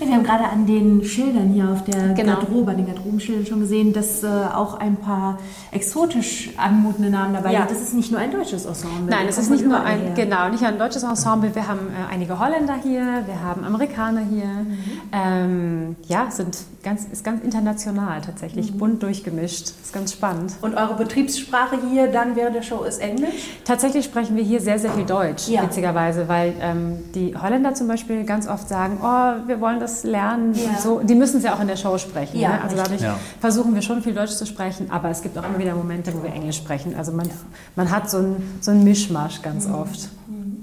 Ja, wir haben gerade an den Schildern hier auf der Genau. Garderobe, an den Garderobenschildern schon gesehen, dass äh, auch ein paar exotisch anmutende Namen dabei Ja. sind. Das ist nicht nur ein deutsches Ensemble. Nein, es kommen ist nicht nur ein, her. genau, nicht ein deutsches Ensemble. Wir haben äh, einige Holländer hier, wir haben Amerikaner hier. Ähm, ja, sind ganz, ist ganz international tatsächlich, bunt durchgemischt. Ist ganz spannend. Und eure Betriebssprache hier dann während der Show ist Englisch? Tatsächlich sprechen wir hier sehr, sehr viel Deutsch, Ja. witzigerweise, weil ähm, die Holländer zum Beispiel ganz oft sagen, oh, wir wollen das lernen Ja. so. Die müssen es ja auch in der Show sprechen. Ja, ne? Also dadurch Ja. versuchen wir schon viel Deutsch zu sprechen, aber es gibt auch immer wieder Momente, wo wir Englisch sprechen. Also man, man hat so ein, so ein Mischmasch ganz oft.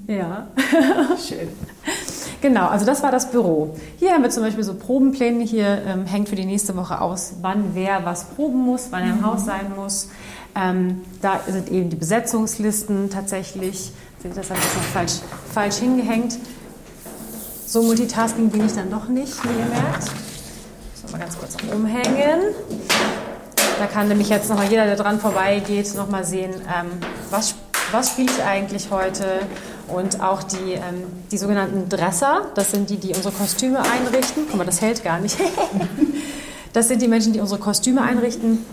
Ja. Schön. Genau, also das war das Büro. Hier haben wir zum Beispiel so Probenpläne. Hier ähm, hängt für die nächste Woche aus, wann wer was proben muss, wann er im Haus sein muss. Ähm, da sind eben die Besetzungslisten tatsächlich. Das habe ich jetzt noch falsch, falsch hingehängt. So Multitasking bin ich dann doch nicht, wie ihr merkt. So, mal ganz kurz umhängen. Da kann nämlich jetzt nochmal jeder, der dran vorbeigeht, nochmal sehen, ähm, was, was spiele ich eigentlich heute. Und auch die, ähm, die sogenannten Dresser, das sind die, die unsere Kostüme einrichten. Guck mal, das hält gar nicht. das sind die Menschen, die unsere Kostüme einrichten,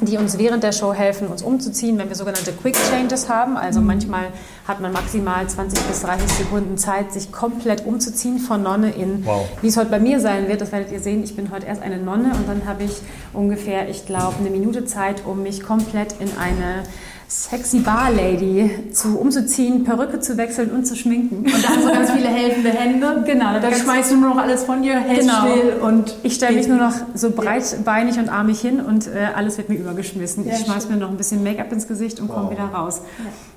die uns während der Show helfen, uns umzuziehen, wenn wir sogenannte Quick Changes haben. Also manchmal hat man maximal 20 bis 30 Sekunden Zeit, sich komplett umzuziehen von Nonne in, Wow. wie es heute bei mir sein wird. Das werdet ihr sehen. Ich bin heute erst eine Nonne und dann habe ich ungefähr, ich glaube, eine Minute Zeit, um mich komplett in eine sexy Bar Lady zu umzuziehen, Perücke zu wechseln und zu schminken. Und dann so ganz viele helfende Hände. Genau, Dann schmeißt du nur noch alles von dir, hältst Genau. still und Ich stelle mich nur noch so breitbeinig und armig hin und äh, alles wird mir übergeschmissen. Ja, ich schmeiß mir noch ein bisschen Make-up ins Gesicht und komme Wow. wieder raus.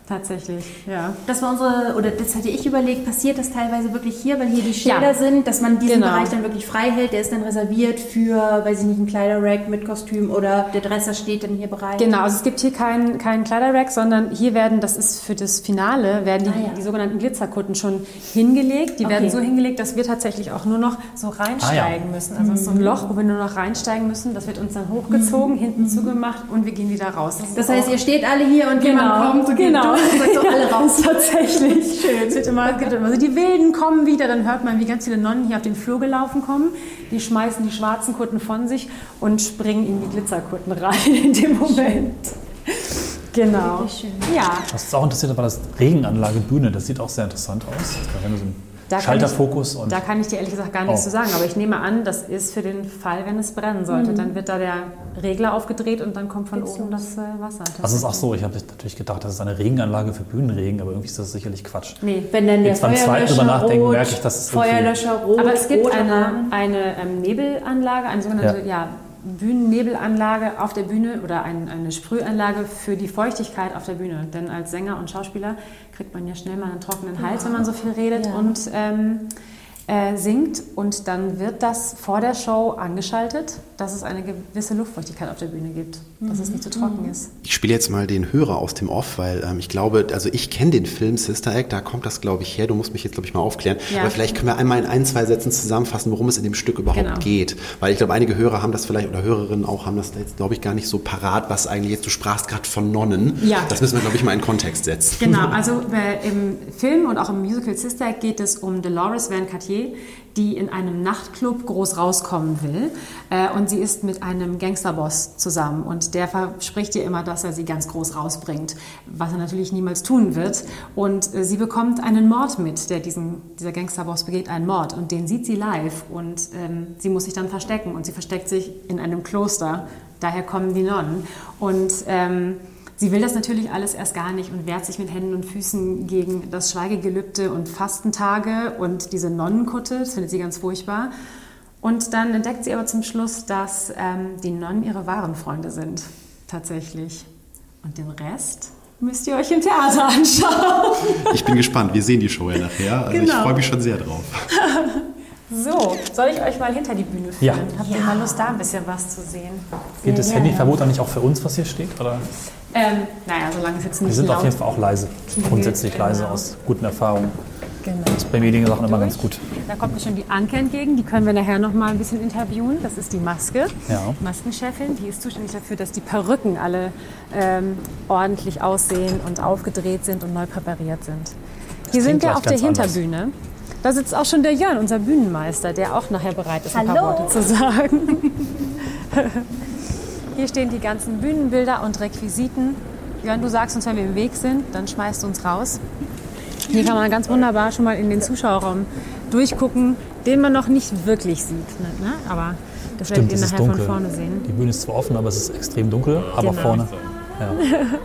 Tatsächlich, ja. Das war unsere, oder das hatte ich überlegt, passiert das teilweise wirklich hier, weil hier die Schilder Ja. sind, dass man diesen Genau. Bereich dann wirklich frei hält. Der ist dann reserviert für, weiß ich nicht, ein Kleiderrack mit Kostüm oder der Dresser steht dann hier bereit. Genau, also es gibt hier keinen keinen Kleiderrack, sondern hier werden, das ist für das Finale, werden die, Ah, ja. die sogenannten Glitzerkutten schon hingelegt. Die werden Okay. so hingelegt, dass wir tatsächlich auch nur noch so reinsteigen müssen. Also es ist so ein Loch, wo wir nur noch reinsteigen müssen. Das wird uns dann hochgezogen, hinten zugemacht und wir gehen wieder raus. ist Das heißt, auch- ihr steht alle hier und jemand kommt und geht genau. durch und sagt so alle raus. Tatsächlich. Schön. Es wird immer, es gibt immer so die Wilden kommen wieder, dann hört man, wie ganz viele Nonnen hier auf den Flur gelaufen kommen. Die schmeißen die schwarzen Kutten von sich und springen in die Glitzerkutten rein in dem Moment. Genau. Ja, Was uns auch interessiert, war das Regenanlage Bühne. Das sieht auch sehr interessant aus. Da haben wir so Da kann Schalterfokus und da kann ich dir ehrlich gesagt gar nichts Oh. zu sagen, aber ich nehme an, das ist für den Fall, wenn es brennen Mhm. sollte. Dann wird da der Regler aufgedreht und dann kommt von oben das äh, Wasser. das ist auch so. Ich habe natürlich gedacht, das ist eine Regenanlage für Bühnenregen, aber irgendwie ist das sicherlich Quatsch. Nee, Wenn dann der Jetzt beim zweiten Feuerlöscher drüber nachdenken, rot, merke ich, dass es irgendwie- Feuerlöscher rot, Aber es gibt eine, eine ähm, Nebelanlage, eine sogenannte ja. Bühnennebelanlage auf der Bühne oder ein, eine Sprühanlage für die Feuchtigkeit auf der Bühne. Denn als Sänger und Schauspieler kriegt man ja schnell mal einen trockenen Hals, wenn man so viel redet Ja. und ähm, äh, singt. Und dann wird das vor der Show angeschaltet, dass es eine gewisse Luftfeuchtigkeit auf der Bühne gibt, dass es nicht zu trocken ist. Ich spiele jetzt mal den Hörer aus dem Off, weil ähm, ich glaube, also ich kenne den Film Sister Act, da kommt das, glaube ich, her. Du musst mich jetzt, glaube ich, mal aufklären. Ja. Aber vielleicht können wir einmal in ein, zwei Sätzen zusammenfassen, worum es in dem Stück überhaupt Genau. geht. Weil ich glaube, einige Hörer haben das vielleicht, oder Hörerinnen auch, haben das jetzt, glaube ich, gar nicht so parat, was eigentlich jetzt, du sprachst gerade von Nonnen. Ja. Das müssen wir, glaube ich, mal in Kontext setzen. Genau, also äh, im Film und auch im Musical Sister Act geht es um Dolores Van Cartier, die in einem Nachtclub groß rauskommen will. Äh, und sie ist mit einem Gangsterboss zusammen und der verspricht ihr immer, dass er sie ganz groß rausbringt, was er natürlich niemals tun wird. Und äh, sie bekommt einen Mord mit, der diesen, dieser Gangsterboss begeht einen Mord und den sieht sie live und ähm, sie muss sich dann verstecken und sie versteckt sich in einem Kloster. Daher kommen die Nonnen. Und ähm, Sie will das natürlich alles erst gar nicht und wehrt sich mit Händen und Füßen gegen das Schweigegelübde und Fastentage und diese Nonnenkutte. Das findet sie ganz furchtbar. Und dann entdeckt sie aber zum Schluss, dass ähm, die Nonnen ihre wahren Freunde sind, tatsächlich. Und den Rest müsst ihr euch im Theater anschauen. Ich bin gespannt. Wir sehen die Show ja nachher. Also ich Genau. freue mich schon sehr drauf. So, soll ich euch mal hinter die Bühne führen? Ja. Habt ihr mal Lust, da ein bisschen was zu sehen? Geht das Handyverbot eigentlich auch für uns, was hier steht? Oder? Ähm, naja, solange es jetzt nicht Wir sind laut auf jeden Fall auch leise. Grundsätzlich Genau. leise aus guten Erfahrungen. Genau. Das ist bei Mediensachen immer ganz gut. Da kommt mir schon die Anke entgegen, die können wir nachher noch mal ein bisschen interviewen. Das ist die Maske, Ja. Maskenchefin, die ist zuständig dafür, dass die Perücken alle ähm, ordentlich aussehen und aufgedreht sind und neu präpariert sind. Hier sind wir auf der ganz anders. Da sitzt auch schon der Jörn, unser Bühnenmeister, der auch nachher bereit ist, ein paar Hallo. Worte zu sagen. Hier stehen die ganzen Bühnenbilder und Requisiten. Jörn, du sagst uns, wenn wir im Weg sind, dann schmeißt du uns raus. Hier kann man ganz wunderbar schon mal in den Zuschauerraum durchgucken, den man noch nicht wirklich sieht. Ne? Aber das Stimmt, werdet ihr nachher dunkel. von vorne sehen. Die Bühne ist zwar offen, aber es ist extrem dunkel. Aber Genau. vorne. Ja.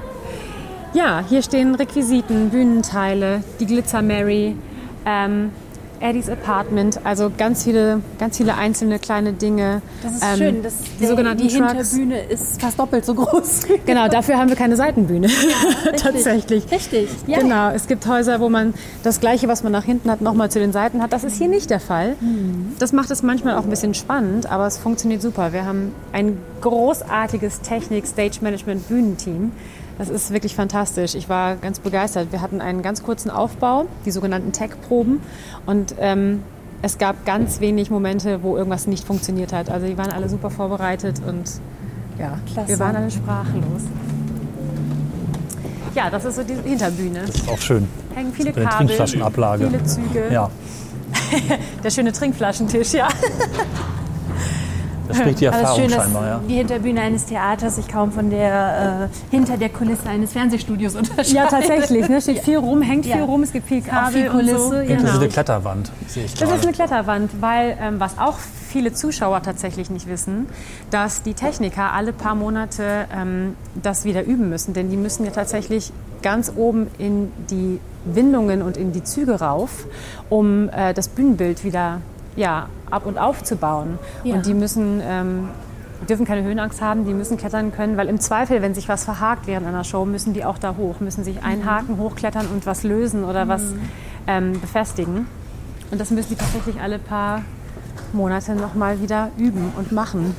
Ja, hier stehen Requisiten, Bühnenteile, die Glitzer Mary, ähm, Eddies Apartment, also ganz viele, ganz viele einzelne kleine Dinge. Das ist Ähm, schön. Das, die sogenannten die Trucks. Hinterbühne ist fast doppelt so groß. Genau, dafür haben wir keine Seitenbühne. Tatsächlich. Richtig. Ja. Genau, es gibt Häuser, wo man das Gleiche, was man nach hinten hat, nochmal zu den Seiten hat. Das ist hier nicht der Fall. Das macht es manchmal auch ein bisschen spannend, aber es funktioniert super. Wir haben ein großartiges Technik, Stage Management, Bühnenteam. Das ist wirklich fantastisch. Ich war ganz begeistert. Wir hatten einen ganz kurzen Aufbau, die sogenannten Tech-Proben. Und ähm, es gab ganz wenig Momente, wo irgendwas nicht funktioniert hat. Also die waren alle super vorbereitet und ja, Klasse. wir waren alle sprachlos. Ja, das ist so die Hinterbühne. Das ist auch schön. Hängen viele Kabel, Trinkflaschenablage. viele Züge. Ja, Der schöne Trinkflaschentisch, ja. das spricht die ist Erfahrung schön, scheinbar. Ja. die Hinterbühne eines Theaters sich kaum von der äh, hinter der Kulisse eines Fernsehstudios unterscheidet. Ja, tatsächlich. Ne? Steht viel rum, hängt Ja. viel rum, es gibt viel Kabel viel Kulisse, und so. ja. Das ist Genau. eine Kletterwand, sehe ich Das ist gerade. eine Kletterwand, weil ähm, was auch viele Zuschauer tatsächlich nicht wissen, dass die Techniker alle paar Monate ähm, das wieder üben müssen. Denn die müssen ja tatsächlich ganz oben in die Windungen und in die Züge rauf, um äh, das Bühnenbild wieder ja, ab und aufzubauen. Ja. Und die müssen ähm, dürfen keine Höhenangst haben, die müssen klettern können, weil im Zweifel, wenn sich was verhakt während einer Show, müssen die auch da hoch, müssen sich einhaken, hochklettern und was lösen oder was ähm, befestigen. Und das müssen die tatsächlich alle paar Monate nochmal wieder üben und machen.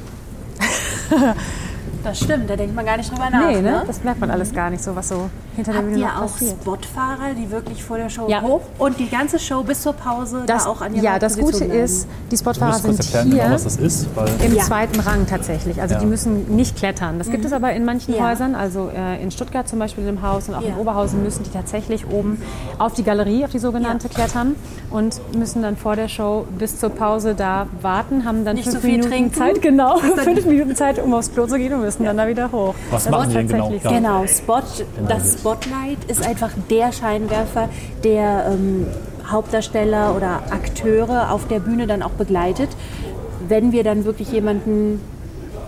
Das stimmt, da denkt man gar nicht drüber nach. nee, ne? ne? Das merkt man alles gar nicht so, was so hinter der Habt Bühne ihr noch auch passiert. Spotfahrer, die wirklich vor der Show Ja. hoch und die ganze Show bis zur Pause Das, da auch an ja, das Gute bleiben? ist, die Spotfahrer sind erklären, hier genau, was das ist. Weil im Ja. zweiten Rang tatsächlich. Also Ja. die müssen nicht klettern. Das gibt es aber in manchen Mhm. Ja. Häusern. Also äh, in Stuttgart zum Beispiel im Haus und auch in. Oberhausen müssen die tatsächlich oben auf die Galerie, auf die sogenannte, klettern und müssen dann vor der Show bis zur Pause da warten, haben dann Nicht fünf so viel Minuten trinken? Zeit, genau, fünf Minuten Zeit, um aufs Klo zu gehen und müssen dann da wieder hoch. Was Das machen ist die denn genau? Genau, Spot, das Spotlight ist einfach der Scheinwerfer, der ähm, Hauptdarsteller oder Akteure auf der Bühne dann auch begleitet. Wenn wir dann wirklich jemanden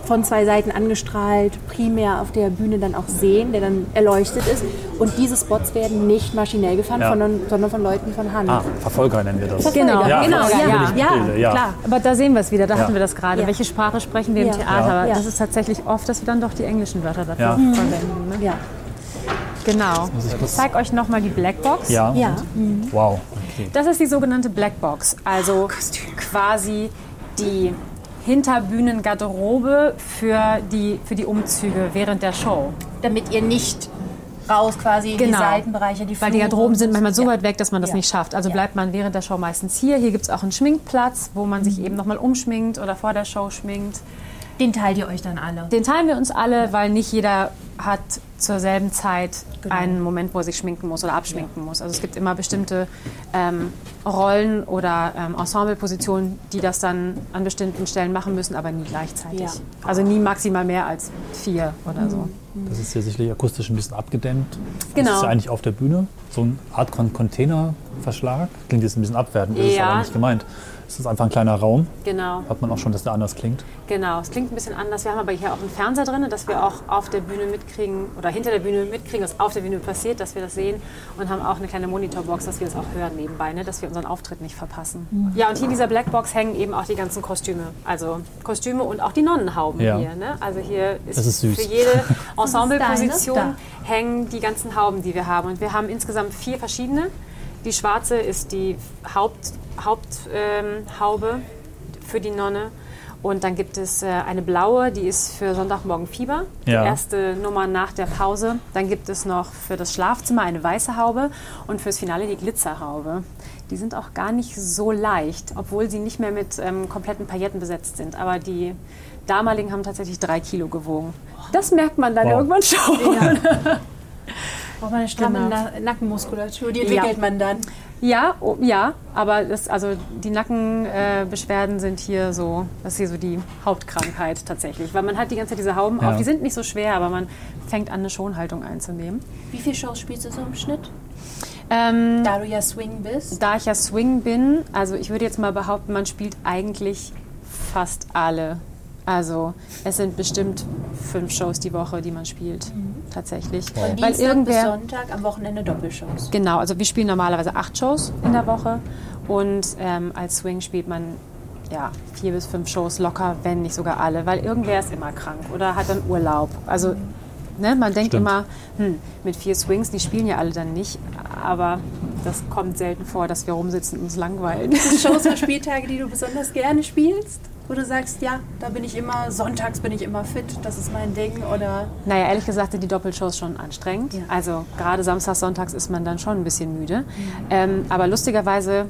von zwei Seiten angestrahlt, primär auf der Bühne dann auch sehen, der dann erleuchtet ist. Und diese Spots werden nicht maschinell gefahren, Ja. sondern, sondern von Leuten von Hand. Ah, Verfolger nennen wir das. Genau, Ja, genau, ja, ja. ja, ja. klar. Aber da sehen wir es wieder, da Ja. hatten wir das gerade. Ja. Welche Sprache sprechen wir im Ja. Theater? Ja. Das ist tatsächlich oft, dass wir dann doch die englischen Wörter dafür Ja. verwenden. Ne? Genau. ich zeige euch nochmal die Blackbox. Ja. Ja. Wow. Okay. Das ist die sogenannte Blackbox, also quasi die Hinterbühnengarderobe für die, für die Umzüge während der Show. Damit ihr nicht raus quasi in die Seitenbereiche, die Genau. Weil die Flure Garderoben sind manchmal so Ja. weit weg, dass man das Ja. nicht schafft. Also Ja. bleibt man während der Show meistens hier. Hier gibt es auch einen Schminkplatz, wo man Mhm. sich eben nochmal umschminkt oder vor der Show schminkt. Den teilt ihr euch dann alle. Den teilen wir uns alle, weil nicht jeder hat zur selben Zeit Genau. einen Moment, wo er sich schminken muss oder abschminken muss. Also es gibt immer bestimmte ähm, Rollen oder ähm, Ensemblepositionen, die das dann an bestimmten Stellen machen müssen, aber nie gleichzeitig. Ja. Also nie maximal mehr als vier oder so. Das ist hier sicherlich akustisch ein bisschen abgedämmt. Genau. Das ist ja eigentlich auf der Bühne. So eine Art Con Containerverschlag. Klingt jetzt ein bisschen abwertend, ist es Ja. aber nicht gemeint. Es ist einfach ein kleiner Raum. Genau. Hat man auch schon, dass der anders klingt. Genau, es klingt ein bisschen anders. Wir haben aber hier auch einen Fernseher drin, dass wir auch auf der Bühne mitkriegen oder hinter der Bühne mitkriegen, was auf der Bühne passiert, dass wir das sehen und haben auch eine kleine Monitorbox, dass wir das auch hören nebenbei, ne? dass wir unseren Auftritt nicht verpassen. Ja, und hier in dieser Blackbox hängen eben auch die ganzen Kostüme. Also Kostüme und auch die Nonnenhauben Ja. hier. Ne? Also hier ist, Das ist süß. für jede Ensembleposition hängen die ganzen Hauben, die wir haben. Und wir haben insgesamt vier verschiedene. Die schwarze ist die Haupt, Haupthaube ähm, Haube für die Nonne. Und dann gibt es äh, eine blaue, die ist für Sonntagmorgen Fieber. Ja. Die erste Nummer nach der Pause. Dann gibt es noch für das Schlafzimmer eine weiße Haube und fürs Finale die Glitzerhaube. Die sind auch gar nicht so leicht, obwohl sie nicht mehr mit ähm, kompletten Pailletten besetzt sind. Aber die damaligen haben tatsächlich drei Kilo gewogen. Das merkt man dann Wow. irgendwann schon. Braucht man eine stramme Genau. Na Nackenmuskulatur, die entwickelt Ja. man dann. Ja, oh, ja, aber das, also die Nackenbeschwerden äh, sind hier so, das ist hier so die Hauptkrankheit tatsächlich. Weil man hat die ganze Zeit diese Hauben Ja. auf, die sind nicht so schwer, aber man fängt an, eine Schonhaltung einzunehmen. Wie viele Shows spielst du so im Schnitt? Ähm, Da du ja Swing bist. da ich ja Swing bin, also ich würde jetzt mal behaupten, man spielt eigentlich fast alle. Also es sind bestimmt fünf Shows die Woche, die man spielt, tatsächlich. Von Weil Dienstag bis irgendwer, Sonntag, am Wochenende Doppelshows. Genau, also wir spielen normalerweise acht Shows in der Woche und ähm, als Swing spielt man ja, vier bis fünf Shows locker, wenn nicht sogar alle, weil irgendwer ist immer krank oder hat dann Urlaub. Also ne, man denkt Stimmt. immer, hm, mit vier Swings, die spielen ja alle dann nicht, aber das kommt selten vor, dass wir rumsitzen und uns langweilen. Shows und Spieltage, die du besonders gerne spielst? Wo du sagst, ja, da bin ich immer, sonntags bin ich immer fit, das ist mein Ding oder... Naja, ehrlich gesagt sind die Doppelshows schon anstrengend. Ja. Also gerade samstags, sonntags ist man dann schon ein bisschen müde. Ähm, aber lustigerweise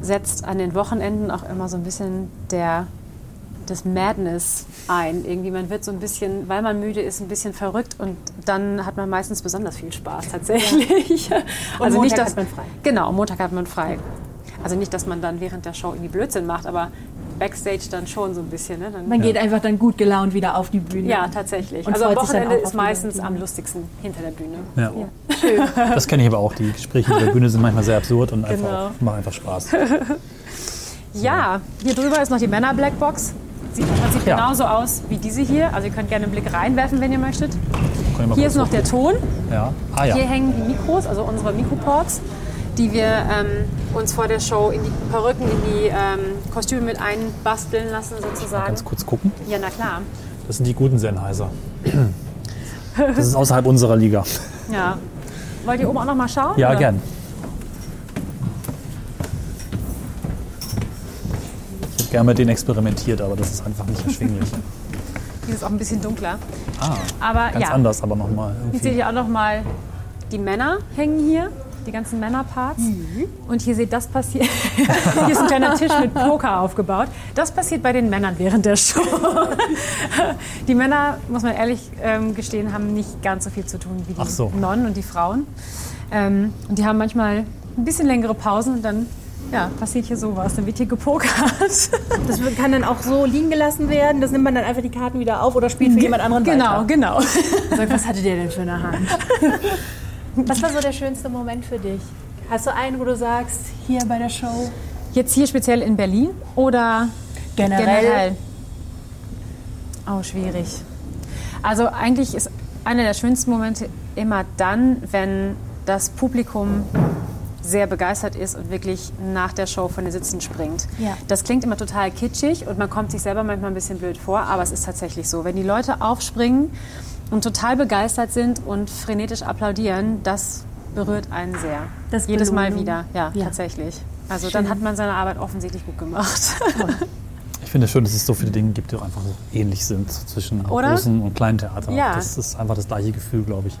setzt an den Wochenenden auch immer so ein bisschen der das Madness ein. Irgendwie man wird so ein bisschen, weil man müde ist, ein bisschen verrückt und dann hat man meistens besonders viel Spaß tatsächlich. Also Montag dass- hat man frei. Genau, Montag hat man frei. Also nicht, dass man dann während der Show irgendwie Blödsinn macht, aber Backstage dann schon so ein bisschen. Ne? Dann, Man geht einfach dann gut gelaunt wieder auf die Bühne. ja, tatsächlich. Und also am Wochenende ist meistens am lustigsten hinter der Bühne. Ja. Das kenne ich aber auch. Die Gespräche mit der Bühne sind manchmal sehr absurd und einfach, Genau. machen einfach Spaß. Ja, hier drüber ist noch die Männer-Blackbox. Sieht im Prinzip Ja. genauso aus wie diese hier. Also ihr könnt gerne einen Blick reinwerfen, wenn ihr möchtet. Hier ist noch der Ton. Ja. Ah ja. Hier hängen die Mikros, also unsere Mikroports, die wir ähm, uns vor der Show in die Perücken, in die ähm, Kostüme mit einbasteln lassen sozusagen. Ganz kurz gucken. Ja, na klar. Das sind die guten Sennheiser. Das ist außerhalb unserer Liga. Ja. Wollt ihr oben auch noch mal schauen? Ja, oder? gern. Ich hätte gerne mit denen experimentiert, aber das ist einfach nicht erschwinglich. Hier ist auch ein bisschen dunkler. Ah, Aber ganz ja, anders, aber nochmal. Hier seht ihr auch noch mal die Männer hängen hier, die ganzen Männerparts. Und hier seht das passiert. hier ist ein kleiner Tisch mit Poker aufgebaut. Das passiert bei den Männern während der Show. die Männer, muss man ehrlich ähm, gestehen, haben nicht ganz so viel zu tun wie die so. Nonnen und die Frauen. Ähm, und die haben manchmal ein bisschen längere Pausen und dann ja, passiert hier sowas. Dann wird hier gepokert. Das kann dann auch so liegen gelassen werden. Das nimmt man dann einfach die Karten wieder auf oder spielt für jemand anderen genau, weiter. genau. Sag, was hatte der denn für eine Hand? Was war so der schönste Moment für dich? Hast du einen, wo du sagst, hier bei der Show? Jetzt hier speziell in Berlin oder Generell. Oh, schwierig. Also eigentlich ist einer der schönsten Momente immer dann, wenn das Publikum sehr begeistert ist und wirklich nach der Show von den Sitzen springt. Ja. Das klingt immer total kitschig und man kommt sich selber manchmal ein bisschen blöd vor, aber es ist tatsächlich so. Wenn die Leute aufspringen und total begeistert sind und frenetisch applaudieren, das berührt einen sehr. Das Jedes Mal Belohnung. wieder, ja, Ja. tatsächlich. Also dann hat man seine Arbeit offensichtlich gut gemacht. Ich finde es schön, dass es so viele Dinge gibt, die auch einfach so ähnlich sind zwischen Oder? großen und kleinen Theatern. Ja. Das ist einfach das gleiche Gefühl, glaube ich,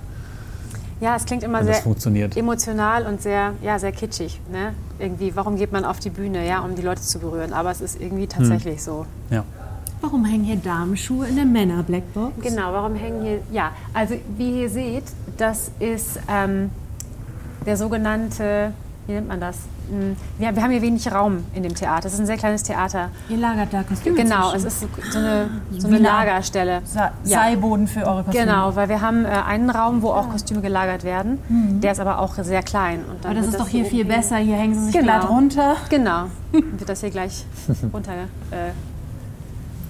Ja, es klingt immer sehr funktioniert. emotional und sehr, ja, sehr kitschig. Ne? Irgendwie, warum geht man auf die Bühne, ja, um die Leute zu berühren? Aber es ist irgendwie tatsächlich so. Ja. Warum hängen hier Damenschuhe in der Männer-Blackbox? Genau, warum hängen hier, ja, also wie ihr seht, das ist ähm, der sogenannte, wie nennt man das? Hm, Wir, haben hier wenig Raum in dem Theater. Es ist ein sehr kleines Theater. Ihr lagert da Kostüme Genau, es ist so, eine, so eine la- Lagerstelle. Sa Ja. Seilboden für eure Kostüme. Genau, weil wir haben äh, einen Raum, wo auch Kostüme gelagert werden. Der ist aber auch sehr klein. Aber das ist doch hier viel besser. Hier hängen sie sich Genau. glatt runter. Genau. Dann wird das hier gleich runter äh,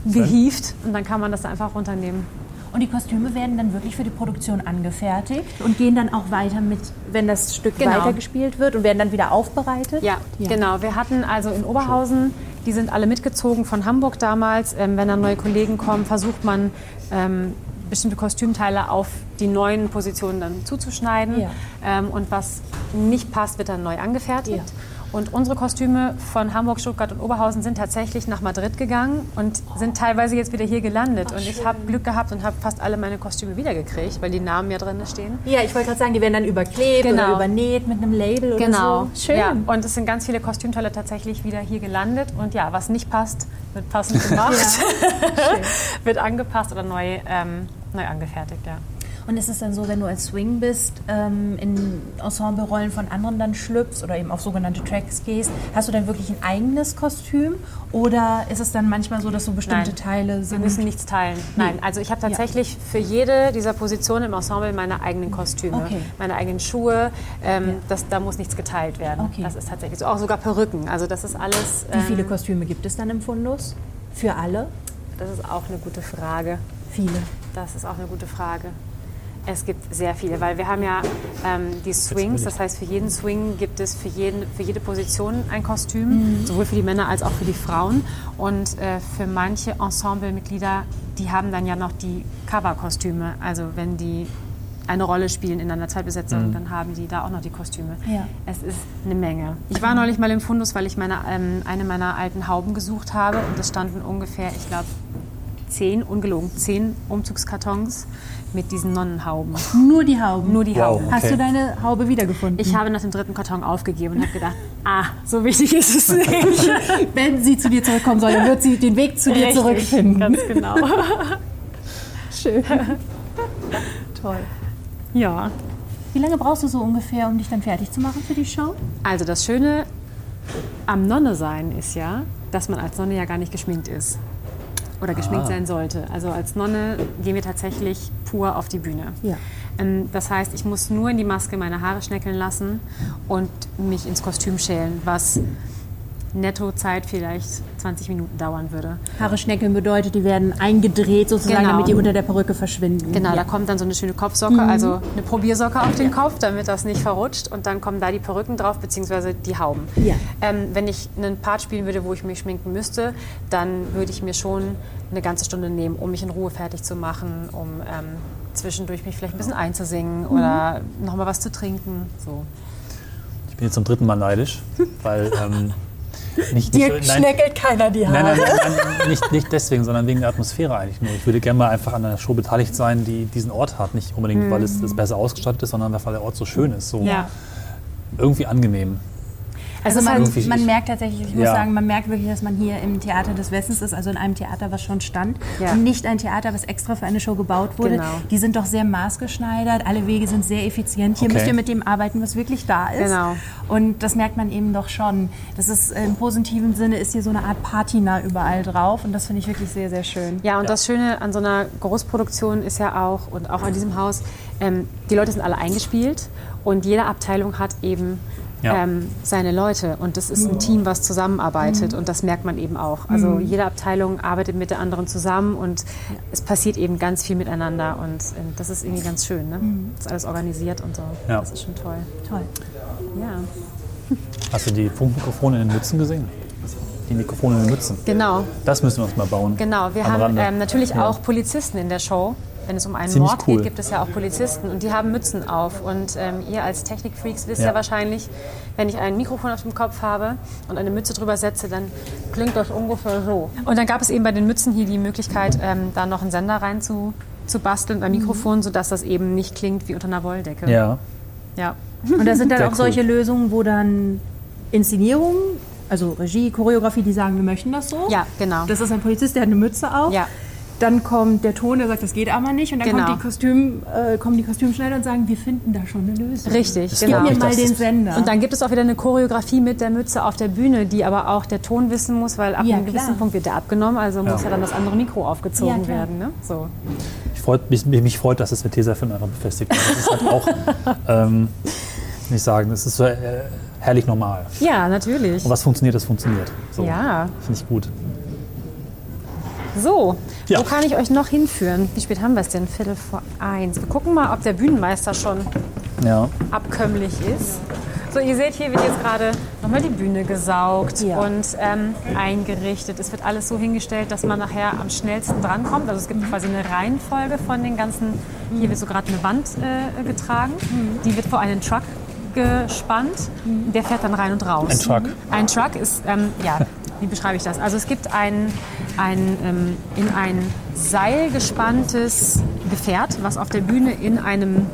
gehievt und dann kann man das da einfach runternehmen. Und die Kostüme werden dann wirklich für die Produktion angefertigt und gehen dann auch weiter mit, wenn das Stück Genau. weitergespielt wird und werden dann wieder aufbereitet. Ja, genau. Wir hatten also in Oberhausen, die sind alle mitgezogen von Hamburg damals. Ähm, wenn dann neue Kollegen kommen, versucht man, ähm, bestimmte Kostümteile auf die neuen Positionen dann zuzuschneiden. Ja. Ähm, und was nicht passt, wird dann neu angefertigt. Ja. Und unsere Kostüme von Hamburg, Stuttgart und Oberhausen sind tatsächlich nach Madrid gegangen und sind teilweise jetzt wieder hier gelandet. und ich habe Glück gehabt und habe fast alle meine Kostüme wiedergekriegt, weil die Namen ja drin stehen. Ja, ich wollte gerade sagen, die werden dann überklebt Genau. oder übernäht mit einem Label Genau. oder so. Schön. Ja, und es sind ganz viele Kostümteile tatsächlich wieder hier gelandet. Und ja, was nicht passt, wird passend gemacht, wird angepasst oder neu, ähm, neu angefertigt. Ja. Und ist es dann so, wenn du als Swing bist, ähm, in Ensemble-Rollen von anderen dann schlüpfst oder eben auf sogenannte Tracks gehst, hast du dann wirklich ein eigenes Kostüm? Oder ist es dann manchmal so, dass so bestimmte Nein. Teile Wir sind? müssen nichts teilen. Nein, also ich habe tatsächlich für jede dieser Positionen im Ensemble meine eigenen Kostüme, Okay. meine eigenen Schuhe. Ähm, das, da muss nichts geteilt werden. Okay. Das ist tatsächlich so. Auch sogar Perücken. Also das ist alles. Wie viele ähm, Kostüme gibt es dann im Fundus? Für alle? Das ist auch eine gute Frage. Viele. Das ist auch eine gute Frage. Es gibt sehr viele, weil wir haben ja ähm, die Swings, das heißt für jeden Swing gibt es für, jeden, für jede Position ein Kostüm, sowohl für die Männer als auch für die Frauen. Und äh, für manche Ensemblemitglieder, die haben dann ja noch die Coverkostüme, also wenn die eine Rolle spielen in einer Zeitbesetzung, dann haben die da auch noch die Kostüme. Ja. Es ist eine Menge. Ich war neulich mal im Fundus, weil ich meine, ähm, eine meiner alten Hauben gesucht habe und es standen ungefähr, ich glaube, zehn, ungelogen, zehn Umzugskartons mit diesen Nonnenhauben. Nur die Hauben? Nur die Wow. Hauben. Hast Okay. du deine Haube wiedergefunden? Ich habe nach dem dritten Karton aufgegeben und habe gedacht, ah, so wichtig ist es nicht. Wenn sie zu dir zurückkommen soll, dann wird sie den Weg zu dir Richtig, zurückfinden. Ganz genau. Schön. Toll. Ja. Wie lange brauchst du so ungefähr, um dich dann fertig zu machen für die Show? Also das Schöne am Nonne sein ist ja, dass man als Nonne ja gar nicht geschminkt ist. Oder geschminkt Ah. sein sollte. Also als Nonne gehen wir tatsächlich pur auf die Bühne. Ja. Ähm, Das heißt, ich muss nur in die Maske meine Haare schneckeln lassen und mich ins Kostüm schälen, was Nettozeit vielleicht 20 Minuten dauern würde. Haare schneckeln bedeutet, die werden eingedreht sozusagen, Genau. damit die unter der Perücke verschwinden. Genau, ja. da kommt dann so eine schöne Kopfsocke, also eine Probiersocke auf den Kopf, damit das nicht verrutscht. Und dann kommen da die Perücken drauf, beziehungsweise die Hauben. Ja. Ähm, wenn ich einen Part spielen würde, wo ich mich schminken müsste, dann würde ich mir schon eine ganze Stunde nehmen, um mich in Ruhe fertig zu machen, um ähm, zwischendurch mich vielleicht ein bisschen einzusingen oder noch mal was zu trinken. So. Ich bin jetzt zum dritten Mal neidisch, weil ähm, nicht, Dir nicht, schneckelt keiner die Haare. nein, nein, nein, nein nicht, nicht deswegen, sondern wegen der Atmosphäre eigentlich nur. Ich würde gerne mal einfach an einer Show beteiligt sein, die diesen Ort hat. Nicht unbedingt, weil es, es besser ausgestattet ist, sondern weil der Ort so schön ist. So Ja. irgendwie angenehm. Also man, man merkt tatsächlich, ich muss Ja. sagen, man merkt wirklich, dass man hier im Theater des Westens ist, also in einem Theater, was schon stand. Ja. Und nicht ein Theater, was extra für eine Show gebaut wurde. Genau. Die sind doch sehr maßgeschneidert, alle Wege sind sehr effizient. Hier Okay. müsst ihr mit dem arbeiten, was wirklich da ist. Genau. Und das merkt man eben doch schon. Das ist im positiven Sinne ist hier so eine Art Patina überall drauf und das finde ich wirklich sehr, sehr schön. Ja, und das Schöne an so einer Großproduktion ist ja auch, und auch an diesem Haus, ähm, die Leute sind alle eingespielt und jede Abteilung hat eben Ja. ähm, seine Leute. Und das ist ein Team, was zusammenarbeitet und das merkt man eben auch. Also Mhm. jede Abteilung arbeitet mit der anderen zusammen und es passiert eben ganz viel miteinander und ähm, das ist irgendwie ganz schön. Ne? Mhm. Das ist alles organisiert und so. Ja. Das ist schon toll. Toll. Ja, Hast du die Funkmikrofone in den Mützen gesehen? Die Mikrofone in den Mützen. genau. Das müssen wir uns mal bauen. Genau, wir haben ähm, natürlich Ja. auch Polizisten in der Show. Wenn es um einen Ziemlich Mord cool. geht, gibt es ja auch Polizisten und die haben Mützen auf. Und ähm, ihr als Technikfreaks wisst ja. Ja. wahrscheinlich, wenn ich ein Mikrofon auf dem Kopf habe und eine Mütze drüber setze, dann klingt das ungefähr so. Und dann gab es eben bei den Mützen hier die Möglichkeit, ähm, da noch einen Sender rein zu, zu basteln, ein Mikrofon, sodass das eben nicht klingt wie unter einer Wolldecke. Ja. ja. Und das sind dann Sehr auch cool. solche Lösungen, wo dann Inszenierungen, also Regie, Choreografie, die sagen, wir möchten das so. Ja, genau. Das ist ein Polizist, der hat eine Mütze auf. Ja. Dann kommt der Ton, der sagt, das geht aber nicht. Und dann Genau. kommt die Kostüm, äh, kommen die Kostümschneider und sagen, wir finden da schon eine Lösung. Richtig, Das Gib genau. mir Nicht, mal den Sender. Und dann gibt es auch wieder eine Choreografie mit der Mütze auf der Bühne, die aber auch der Ton wissen muss, weil ab Ja, einem gewissen klar. Punkt wird der abgenommen, also muss Ja. ja dann das andere Mikro aufgezogen Ja, werden. Ne? So. Ich freut, mich, mich freut, dass es mit Tesafilm einfach befestigt wird. Das ist halt auch, ähm, nicht sagen, das ist so äh, herrlich normal. Ja, natürlich. Und was funktioniert, das funktioniert. So, Ja. Finde ich gut. So, Ja. wo kann ich euch noch hinführen? Wie spät haben wir es denn? Viertel vor eins. Wir gucken mal, ob der Bühnenmeister schon Ja. abkömmlich ist. So, ihr seht hier wird jetzt gerade nochmal die Bühne gesaugt Ja. und ähm, eingerichtet. Es wird alles so hingestellt, dass man nachher am schnellsten drankommt. Also es gibt quasi eine Reihenfolge von den ganzen. Hier wird so gerade eine Wand äh, getragen. Die wird vor einen Truck gespannt. Der fährt dann rein und raus. Ein Truck. Ein Truck ist, ähm, ja, wie beschreibe ich das? Also es gibt ein, ein ähm, in ein Seil gespanntes Gefährt, was auf der Bühne in einem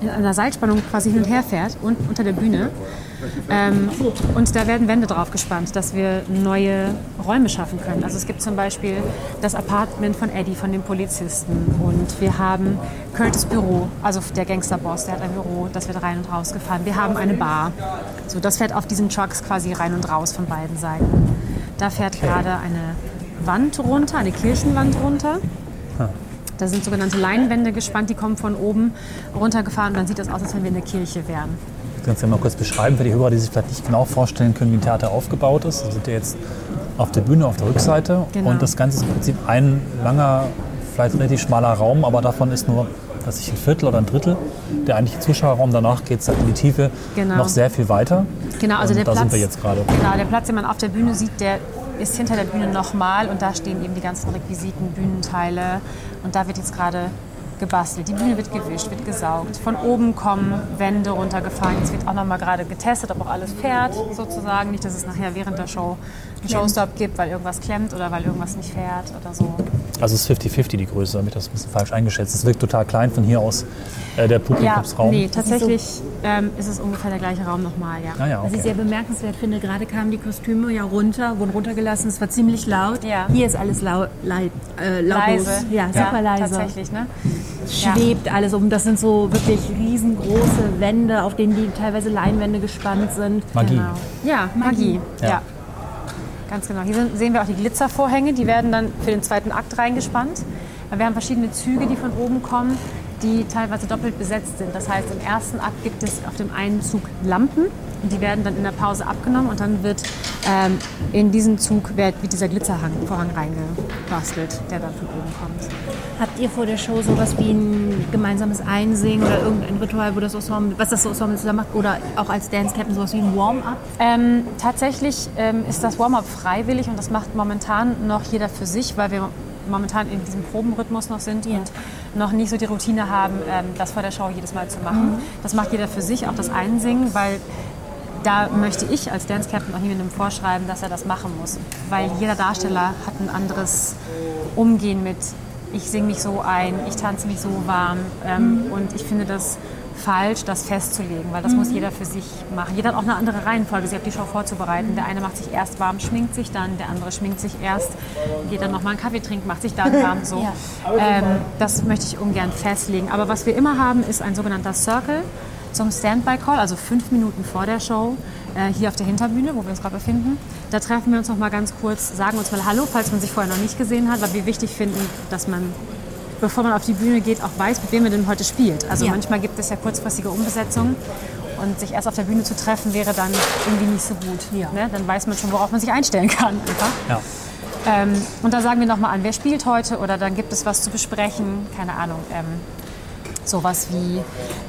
in einer Seilspannung quasi hin und her fährt und unter der Bühne. Ähm, und da werden Wände drauf gespannt, dass wir neue Räume schaffen können. Also es gibt zum Beispiel das Apartment von Eddie, von dem Polizisten. Und wir haben Curtis Büro, also der Gangsterboss, der hat ein Büro, das wird rein und raus gefahren. Wir haben eine Bar. So, das fährt auf diesen Trucks quasi rein und raus von beiden Seiten. Da fährt gerade eine Wand runter, eine Kirchenwand runter. Da sind sogenannte Leinwände gespannt, die kommen von oben runtergefahren und dann sieht das aus, als wenn wir in der Kirche wären. Kannst du ja mal kurz beschreiben für die Hörer, die sich vielleicht nicht genau vorstellen können, wie ein Theater aufgebaut ist? Wir sind ja jetzt auf der Bühne, auf der Rückseite. Genau. Und das Ganze ist im Prinzip ein langer, vielleicht relativ schmaler Raum, aber davon ist nur weiß ich, ein Viertel oder ein Drittel der eigentliche Zuschauerraum. Danach geht es in die Tiefe Genau. noch sehr viel weiter. Genau, also und der da Platz, sind wir jetzt gerade. Genau, der Platz, den man auf der Bühne sieht, der ist hinter der Bühne nochmal und da stehen eben die ganzen Requisiten, Bühnenteile und da wird jetzt gerade gebastelt. Die Bühne wird gewischt, wird gesaugt. Von oben kommen Wände runtergefahren. Jetzt wird auch nochmal gerade getestet, ob auch alles fährt sozusagen. Nicht, dass es nachher während der Show einen Showstop gibt, weil irgendwas klemmt oder weil irgendwas nicht fährt oder so. Also es ist 50-50 die Größe, damit das ein bisschen falsch eingeschätzt ist. Es wirkt total klein von hier aus, äh, der Ja, Publikumsraum. nee, tatsächlich ähm, ist es ungefähr der gleiche Raum nochmal, ja. Ah ja, Was ich sehr okay. bemerkenswert finde, gerade kamen die Kostüme ja runter, wurden runtergelassen, es war ziemlich laut. Ja. Hier ist alles lau lei- äh, lautlos. Leise. Ja, super leise. Tatsächlich, ne? Schwebt alles um. Das sind so wirklich riesengroße Wände, auf denen die teilweise Leinwände gespannt sind. Magie. Genau. Ja, Magie. Ja. Ganz genau. Hier sehen wir auch die Glitzervorhänge, die werden dann für den zweiten Akt reingespannt. Wir haben verschiedene Züge, die von oben kommen, die teilweise doppelt besetzt sind. Das heißt, im ersten Akt gibt es auf dem einen Zug Lampen und die werden dann in der Pause abgenommen und dann wird ähm, in diesen Zug wird, wird dieser Glitzervorhang reingebastelt, der dann von oben kommt. Habt ihr vor der Show sowas wie ein gemeinsames Einsingen oder irgendein Ritual, wo das Ensemble, was das Ensemble zusammen macht? Oder auch als Dance Captain sowas wie ein Warm-up? Ähm, tatsächlich ähm, ist das Warm-up freiwillig und das macht momentan noch jeder für sich, weil wir momentan in diesem Probenrhythmus noch sind und noch nicht so die Routine haben, ähm, das vor der Show jedes Mal zu machen. Das macht jeder für sich, auch das Einsingen, weil da möchte ich als Dance Captain auch niemandem vorschreiben, dass er das machen muss. Weil jeder Darsteller hat ein anderes Umgehen mit, ich singe mich so ein, ich tanze mich so warm. Ähm, Und ich finde das falsch, das festzulegen, weil das muss jeder für sich machen. Jeder hat auch eine andere Reihenfolge, sich auf die Show vorzubereiten. Der eine macht sich erst warm, schminkt sich dann, der andere schminkt sich erst, geht dann nochmal einen Kaffee trinken, macht sich dann warm. So. Ähm, das möchte ich ungern festlegen. Aber was wir immer haben, ist ein sogenannter Circle zum Standby-Call, also fünf Minuten vor der Show, äh, hier auf der Hinterbühne, wo wir uns gerade befinden. Da treffen wir uns noch mal ganz kurz, sagen uns mal Hallo, falls man sich vorher noch nicht gesehen hat, weil wir wichtig finden, dass man, bevor man auf die Bühne geht, auch weiß, mit wem man denn heute spielt. Also Ja. manchmal gibt es ja kurzfristige Umbesetzungen und sich erst auf der Bühne zu treffen, wäre dann irgendwie nicht so gut. Ja. Ne? Dann weiß man schon, worauf man sich einstellen kann. Ja. Ähm, und da sagen wir nochmal an, wer spielt heute oder dann gibt es was zu besprechen, keine Ahnung. Ähm, sowas wie,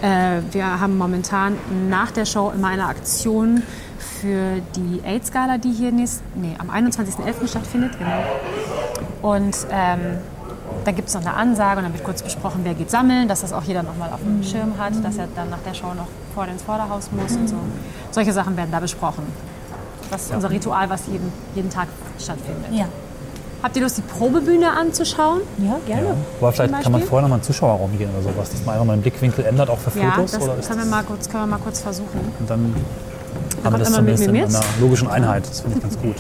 äh, wir haben momentan nach der Show immer eine Aktion für die AIDS-Gala, die hier nächst, nee, am 21.11. stattfindet. Genau. Und ähm, dann gibt es noch eine Ansage und dann wird kurz besprochen, wer geht sammeln, dass das auch jeder nochmal auf dem Schirm hat, dass er dann nach der Show noch vor ins Vorderhaus muss und so. Solche Sachen werden da besprochen. Das ist unser Ritual, was jeden, jeden Tag stattfindet. Ja. Habt ihr Lust, die Probebühne anzuschauen? Ja, gerne. Aber vielleicht kann man vorher noch mal einen Zuschauerraum gehen oder sowas, dass man einfach mal den Blickwinkel ändert, auch für Ja, Fotos. das oder ist können wir, das, mal kurz, können wir mal kurz versuchen. und dann haben wir das immer mit zumindest mir in mit. einer logischen Einheit. Das finde ich ganz gut.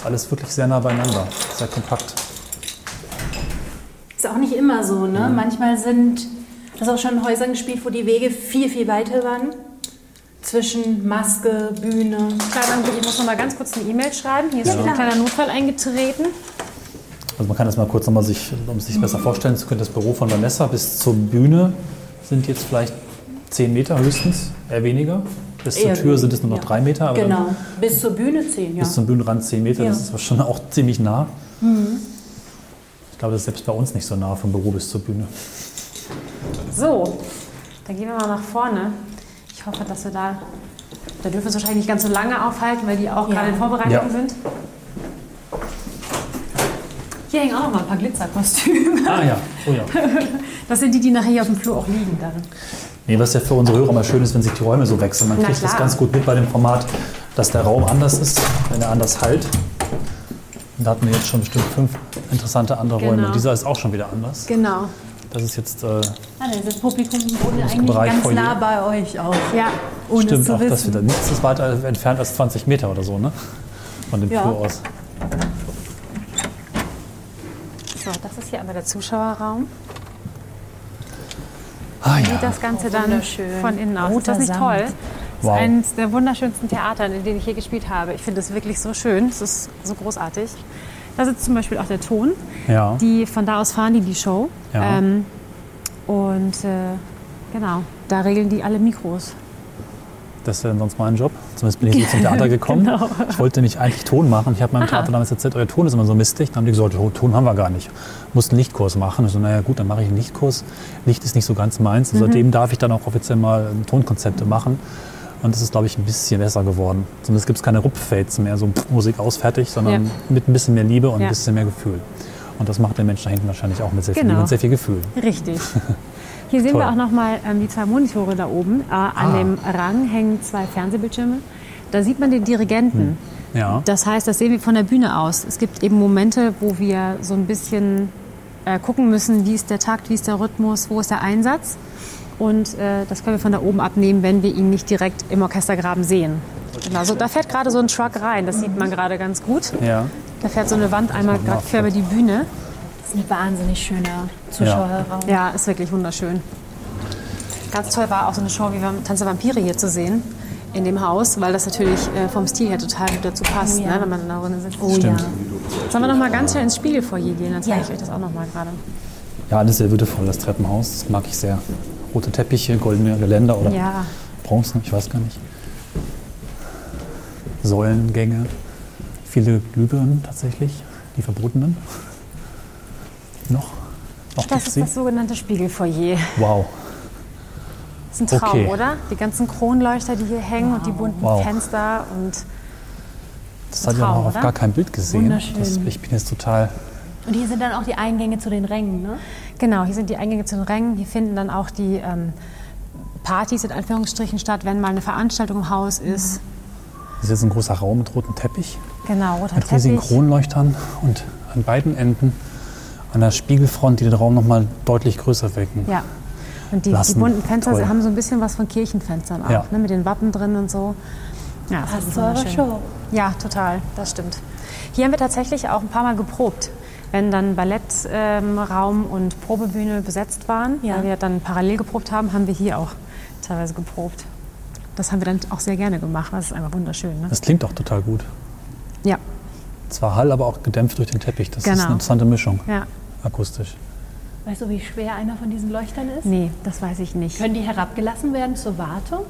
Ist alles wirklich sehr nah beieinander, sehr kompakt. Ist auch nicht immer so, ne? Mhm. Manchmal sind das auch schon in Häusern gespielt, wo die Wege viel, viel weiter waren. Zwischen Maske, Bühne. Ich muss noch mal ganz kurz eine E-Mail schreiben. Hier ist schon ein kleiner Notfall eingetreten. Also man kann das mal kurz nochmal sich, um es sich besser vorstellen zu können, das Büro von Vanessa bis zur Bühne sind jetzt vielleicht 10 Meter höchstens, eher weniger. Bis zur Tür sind es nur noch ja. drei Meter, Genau. Bis zur Bühne 10, ja. bis zum Bühnenrand 10 Meter, das Ja. ist aber schon auch ziemlich nah. Ich glaube, das ist selbst bei uns nicht so nah vom Büro bis zur Bühne. So, dann gehen wir mal nach vorne. Ich hoffe, dass wir da, da dürfen wir uns wahrscheinlich nicht ganz so lange aufhalten, weil die auch Ja. gerade in Vorbereitung Ja. sind. Hier hängen auch noch mal ein paar Glitzerkostüme. Ah ja, oh ja. Das sind die, die nachher hier auf dem Flur auch liegen dann. Nee, was ja für unsere Hörer mal schön ist, wenn sich die Räume so wechseln. Man Na kriegt das klar. ganz gut mit bei dem Format, dass der Raum anders ist, wenn er anders halt. Und da hatten wir jetzt schon bestimmt fünf interessante andere Genau. Räume. Dieser ist auch schon wieder anders. Genau. Das ist jetzt, äh, Ah, das Publikum wohnt eigentlich Bereich ganz nah bei euch auch. Ja, Ohne es stimmt zu auch, das wissen. wieder. Nichts ist weiter entfernt als 20 Meter oder so, ne? Von dem Ja. Flur aus. so, das ist hier einmal der Zuschauerraum. Ah Sieht ja. das Ganze dann von innen aus. Roter ist das nicht Samt. toll? Das Wow. ist eines der wunderschönsten Theater, in denen ich je gespielt habe. Ich finde es wirklich so schön. Es ist so großartig. Da sitzt zum Beispiel auch der Ton. Ja. Die, von da aus fahren die die Show. Ja. Ähm, und äh, genau, da regeln die alle Mikros. Das wäre sonst mein Job. Zumindest bin ich so zum Theater gekommen. Genau. Ich wollte nicht eigentlich Ton machen. Ich habe meinem Aha. Theater damals erzählt, euer Ton ist immer so mistig. Dann haben die gesagt, oh, Ton haben wir gar nicht. Mussten einen Lichtkurs machen. Ich so, naja gut, dann mache ich einen Lichtkurs. Licht ist nicht so ganz meins. Mhm. seitdem darf ich dann auch offiziell mal ähm, Tonkonzepte machen. Und es ist, glaube ich, ein bisschen besser geworden. Zumindest gibt es keine Rupffates mehr, so Musik aus, fertig, sondern Ja. mit ein bisschen mehr Liebe und Ja. ein bisschen mehr Gefühl. Und das macht der Mensch da hinten wahrscheinlich auch mit sehr viel Genau. Liebe und sehr viel Gefühl. Richtig. Hier sehen Toll. wir auch nochmal ähm, die zwei Monitore da oben. Äh, an Ah. dem Rang hängen zwei Fernsehbildschirme. Da sieht man den Dirigenten. Ja. Das heißt, das sehen wir von der Bühne aus. Es gibt eben Momente, wo wir so ein bisschen äh, gucken müssen, wie ist der Takt, wie ist der Rhythmus, wo ist der Einsatz. Und äh, das können wir von da oben abnehmen, wenn wir ihn nicht direkt im Orchestergraben sehen. Genau, so, da fährt gerade so ein Truck rein, das sieht man gerade ganz gut. Ja. Da fährt so eine Wand einmal gerade quer über die Bühne. Das ist ein wahnsinnig schöner Zuschauerraum. Ja, ist wirklich wunderschön. Ganz toll war auch so eine Show wie beim Tanz der Vampire hier zu sehen in dem Haus, weil das natürlich äh, vom Stil her total gut dazu passt, Oh ja. ne, wenn man da drin sitzt. Oh Stimmt. ja. Sollen wir noch mal ganz schnell ins Spiegelfoyer gehen? Dann zeige Ja. ich euch das auch noch mal gerade. Ja, alles sehr würdevoll, das Treppenhaus. Das mag ich sehr. Rote Teppiche, goldene Geländer oder Ja, Bronzen, ich weiß gar nicht. Säulengänge, viele Glühbirnen tatsächlich, die verbotenen. Noch? Noch das ist sie? das sogenannte Spiegelfoyer. Wow. Das ist ein Traum, Okay. oder? Die ganzen Kronleuchter, die hier hängen und die bunten Wow. Fenster und Das hat ja Traum, noch auf gar kein Bild gesehen. Das, ich bin jetzt total. Und hier sind dann auch die Eingänge zu den Rängen, ne? Genau, hier sind die Eingänge zu den Rängen. Hier finden dann auch die ähm, Partys in Anführungsstrichen statt, wenn mal eine Veranstaltung im Haus ist. Das ist jetzt ein großer Raum mit rotem Teppich, Genau, roter mit riesigen Teppich. Kronleuchtern und an beiden Enden an der Spiegelfront, die den Raum noch mal deutlich größer wirken. Ja. Und die, die bunten Fenster Toll. haben so ein bisschen was von Kirchenfenstern auch, Ja. ne, mit den Wappen drin und so. Ja, das Passt ist wunderschön. Show. Ja, total, das stimmt. Hier haben wir tatsächlich auch ein paar Mal geprobt. Wenn dann Ballettraum ähm, Raum und Probebühne besetzt waren, Ja. weil wir dann parallel geprobt haben, haben wir hier auch teilweise geprobt. Das haben wir dann auch sehr gerne gemacht. Das ist einfach wunderschön. Ne? Das klingt auch total gut. Ja, Zwar Hall, aber auch gedämpft durch den Teppich. Das ist Genau. eine interessante Mischung, ja. Akustisch. Weißt du, wie schwer einer von diesen Leuchtern ist? Nee, das weiß ich nicht. Können die herabgelassen werden zur Wartung?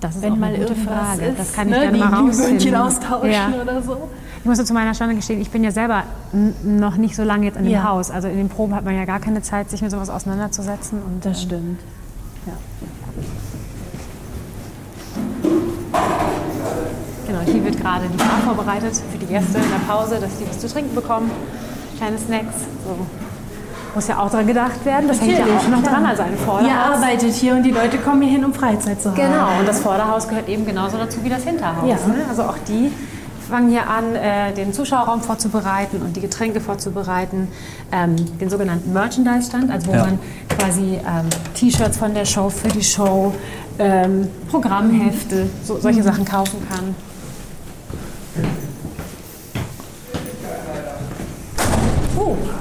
Das ist Wenn auch mal eine gute irgendwas Frage. ist, das kann ich ne? gerne die mal rausfinden. austauschen Ja. oder so. Ich muss zu meiner Stande gestehen, ich bin ja selber noch nicht so lange jetzt in dem Ja. Haus. Also in den Proben hat man ja gar keine Zeit, sich mit sowas auseinanderzusetzen. Und, Das ähm, stimmt. Genau, hier wird gerade die Bar vorbereitet für die Gäste in der Pause, dass die was zu trinken bekommen. Kleine Snacks. So. Muss ja auch dran gedacht werden. Das hängt ja Natürlich, auch noch klar. dran, also ein Ihr Vorderhaus. arbeitet hier und die Leute kommen hier hin, um Freizeit zu haben. Genau, und das Vorderhaus gehört eben genauso dazu wie das Hinterhaus. Ja. Ne? Also auch die fangen hier an, äh, den Zuschauerraum vorzubereiten und die Getränke vorzubereiten, ähm, den sogenannten Merchandise-Stand, also wo Ja. man quasi ähm, T-Shirts von der Show für die Show, ähm, Programmhefte, so, solche Sachen kaufen kann.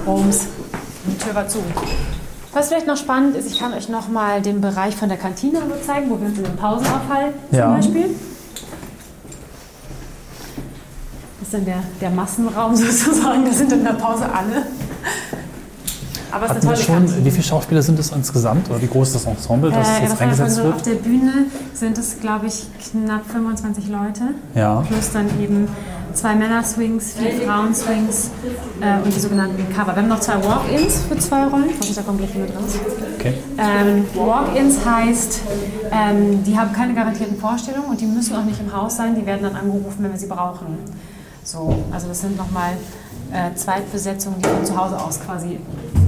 Rums. Die Tür war zu. Was vielleicht noch spannend ist, ich kann euch noch mal den Bereich von der Kantine nur zeigen, wo wir uns in den Pausen aufhalten, Ja. zum Beispiel. Das ist dann der, der Massenraum sozusagen, da sind in der Pause alle. Aber es ist Hatten wir eine tolle schon, Kantine. wie viele Schauspieler sind es insgesamt? Oder wie groß ist das Ensemble, das Äh, jetzt eingesetzt so, auf wird? der Bühne sind es, glaube ich, knapp 25 Leute. Ja. Plus dann eben zwei Männer-Swings, vier Frauen-Swings äh, und die sogenannten Cover. Wir haben noch zwei Walk-Ins für zwei Rollen. Ich hoffe, da kommt gleich jemand raus. Okay. Ähm, Walk-ins heißt, ähm, die haben keine garantierten Vorstellungen und die müssen auch nicht im Haus sein. Die werden dann angerufen, wenn wir sie brauchen. So, also das sind nochmal äh, Zweitbesetzungen, die von zu Hause aus quasi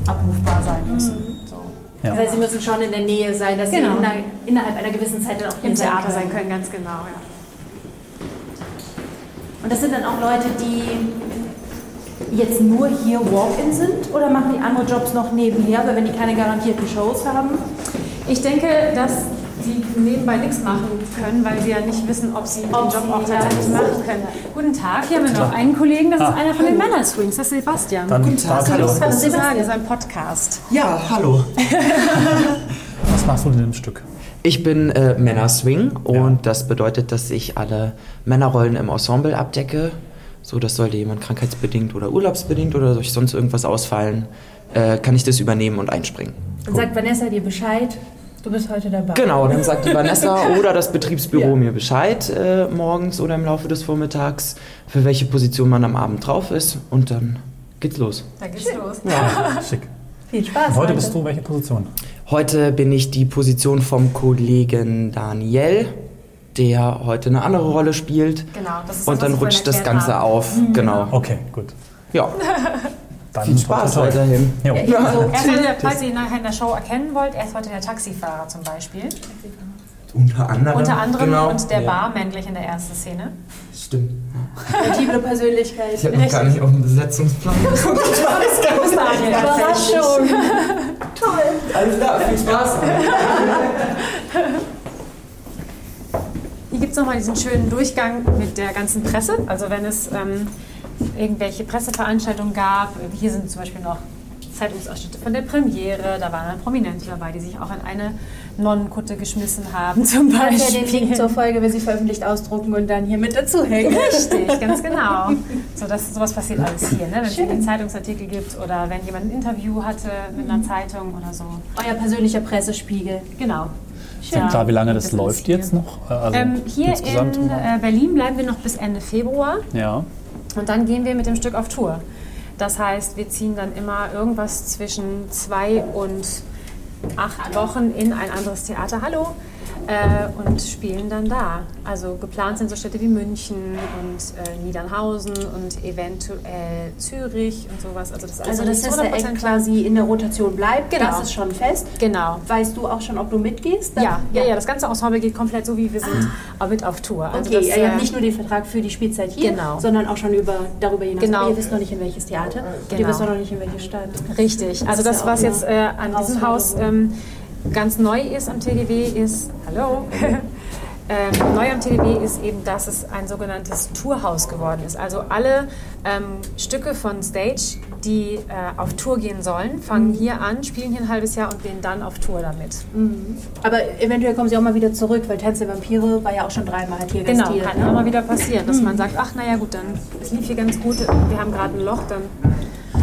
abrufbar sein müssen. So. Ja. Das heißt, sie müssen schon in der Nähe sein, dass Genau. sie in einer, innerhalb einer gewissen Zeit dann auch Im sein Theater können. sein können, ganz genau. Ja. Und das sind dann auch Leute, die jetzt nur hier Walk-in sind oder machen die andere Jobs noch nebenher, weil wenn die keine garantierten Shows haben? Ich denke, dass die nebenbei nichts machen können, weil sie ja nicht wissen, ob sie den Ob Job sie- auch tatsächlich ja. machen können. Guten Tag, hier haben wir noch einen Kollegen, das ist einer von den Männer-Swings, das ist Sebastian. Dann Guten Tag, hallo. was hast du zu sagen? Das ist ein Podcast. Ja, hallo. Was machst du denn im Stück? Ich bin äh, Männerswing und das bedeutet, dass ich alle Männerrollen im Ensemble abdecke. So, dass sollte jemand krankheitsbedingt oder urlaubsbedingt oder durch sonst irgendwas ausfallen, äh, kann ich das übernehmen und einspringen. Dann sagt Vanessa dir Bescheid, du bist heute dabei. Genau, dann sagt die Vanessa oder das Betriebsbüro mir Bescheid äh, morgens oder im Laufe des Vormittags, für welche Position man am Abend drauf ist und dann geht's los. Da geht's los. Schick. Viel Spaß. Und heute bist du welche Position? Heute bin ich die Position vom Kollegen Daniel, der heute eine andere Rolle spielt. Genau, das ist Und das, dann rutscht das Ganze haben. auf. Genau. Okay, gut. Ja, Dann viel Spaß weiterhin. Jo. Er ist heute, falls ihr ihn nachher in der Show erkennen wollt, er ist heute der Taxifahrer zum Beispiel. Unter anderem. Unter anderem genau. und der Ja, Barman gleich in der ersten Szene. Stimmt. Multiple Persönlichkeit. Ich habe noch gar nicht auf den Besetzungsplan geguckt. Bis Daniel. Überraschung. Alles klar, viel Spaß. Hier gibt es nochmal diesen schönen Durchgang mit der ganzen Presse. Also wenn es ähm, irgendwelche Presseveranstaltungen gab, hier sind zum Beispiel noch Zeitungsausschnitte von der Premiere, da waren dann Prominente dabei, die sich auch in eine Nonnenkutte geschmissen haben zum Kannst ja den Link Beispiel. zur Folge, wenn sie veröffentlicht, ausdrucken und dann hier mit dazu hängen. Richtig, ganz genau. So, das, sowas passiert alles hier, ne? wenn es einen Zeitungsartikel gibt oder wenn jemand ein Interview hatte mit einer Zeitung oder so. Euer persönlicher Pressespiegel. Genau. Sind klar, wie lange das ist läuft hier. jetzt noch? Äh, Also Ähm, hier insgesamt? in äh, Berlin bleiben wir noch bis Ende Februar. ja. Und dann gehen wir mit dem Stück auf Tour. Das heißt, wir ziehen dann immer irgendwas zwischen zwei und acht Wochen in ein anderes Theater. Hallo. Äh, und spielen dann da. Also geplant sind so Städte wie München und äh, Niedernhausen und eventuell Zürich und sowas. Also das, Also das heißt, der 100% Eck quasi in der Rotation bleibt. Genau. Das ist schon fest. Genau. Weißt du auch schon, ob du mitgehst? Ja, ja, ja, das ganze Ensemble geht komplett so, wie wir sind, aber mit auf Tour. Also Okay, das, ihr äh, habt nicht nur den Vertrag für die Spielzeit hier, Genau. sondern auch schon über, darüber hinaus. Genau. Aber ihr wisst noch nicht, in welches Theater. Und ihr Genau. wisst noch nicht, in welche Stadt. Richtig. Also das, auch was jetzt äh, an diesem Haus ähm, ganz neu ist am TGW, ist, hallo, ähm, neu am TGW ist eben, dass es ein sogenanntes Tourhaus geworden ist. Also alle ähm, Stücke von Stage, die äh, auf Tour gehen sollen, fangen Mhm. hier an, spielen hier ein halbes Jahr und gehen dann auf Tour damit. Aber eventuell kommen sie auch mal wieder zurück, weil Tanz der Vampire war ja auch schon dreimal hier Genau, kann ne? immer mal wieder passieren, dass man sagt, ach naja gut, dann es lief hier ganz gut, wir haben gerade ein Loch, dann,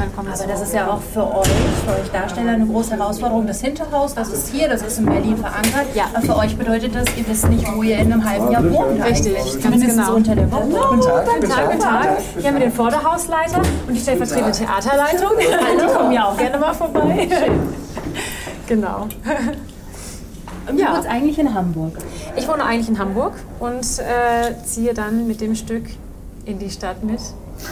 dann kommt Aber das ist ja auch für euch, für euch Darsteller eine große Herausforderung. Das Hinterhaus, das ist hier, das ist in Berlin verankert. Ja. Aber für euch bedeutet das, ihr wisst nicht, wo ihr in einem halben Jahr wohnt. Richtig, eigentlich. ganz genau. unter der Woche. Guten Tag, guten Tag, guten Tag. Hier haben wir den Vorderhausleiter und die stellvertretende Theaterleitung. Die kommen ja auch gerne mal vorbei. Genau. Und du Ja. wohnst eigentlich in Hamburg. Ich wohne eigentlich in Hamburg und äh, ziehe dann mit dem Stück in die Stadt mit,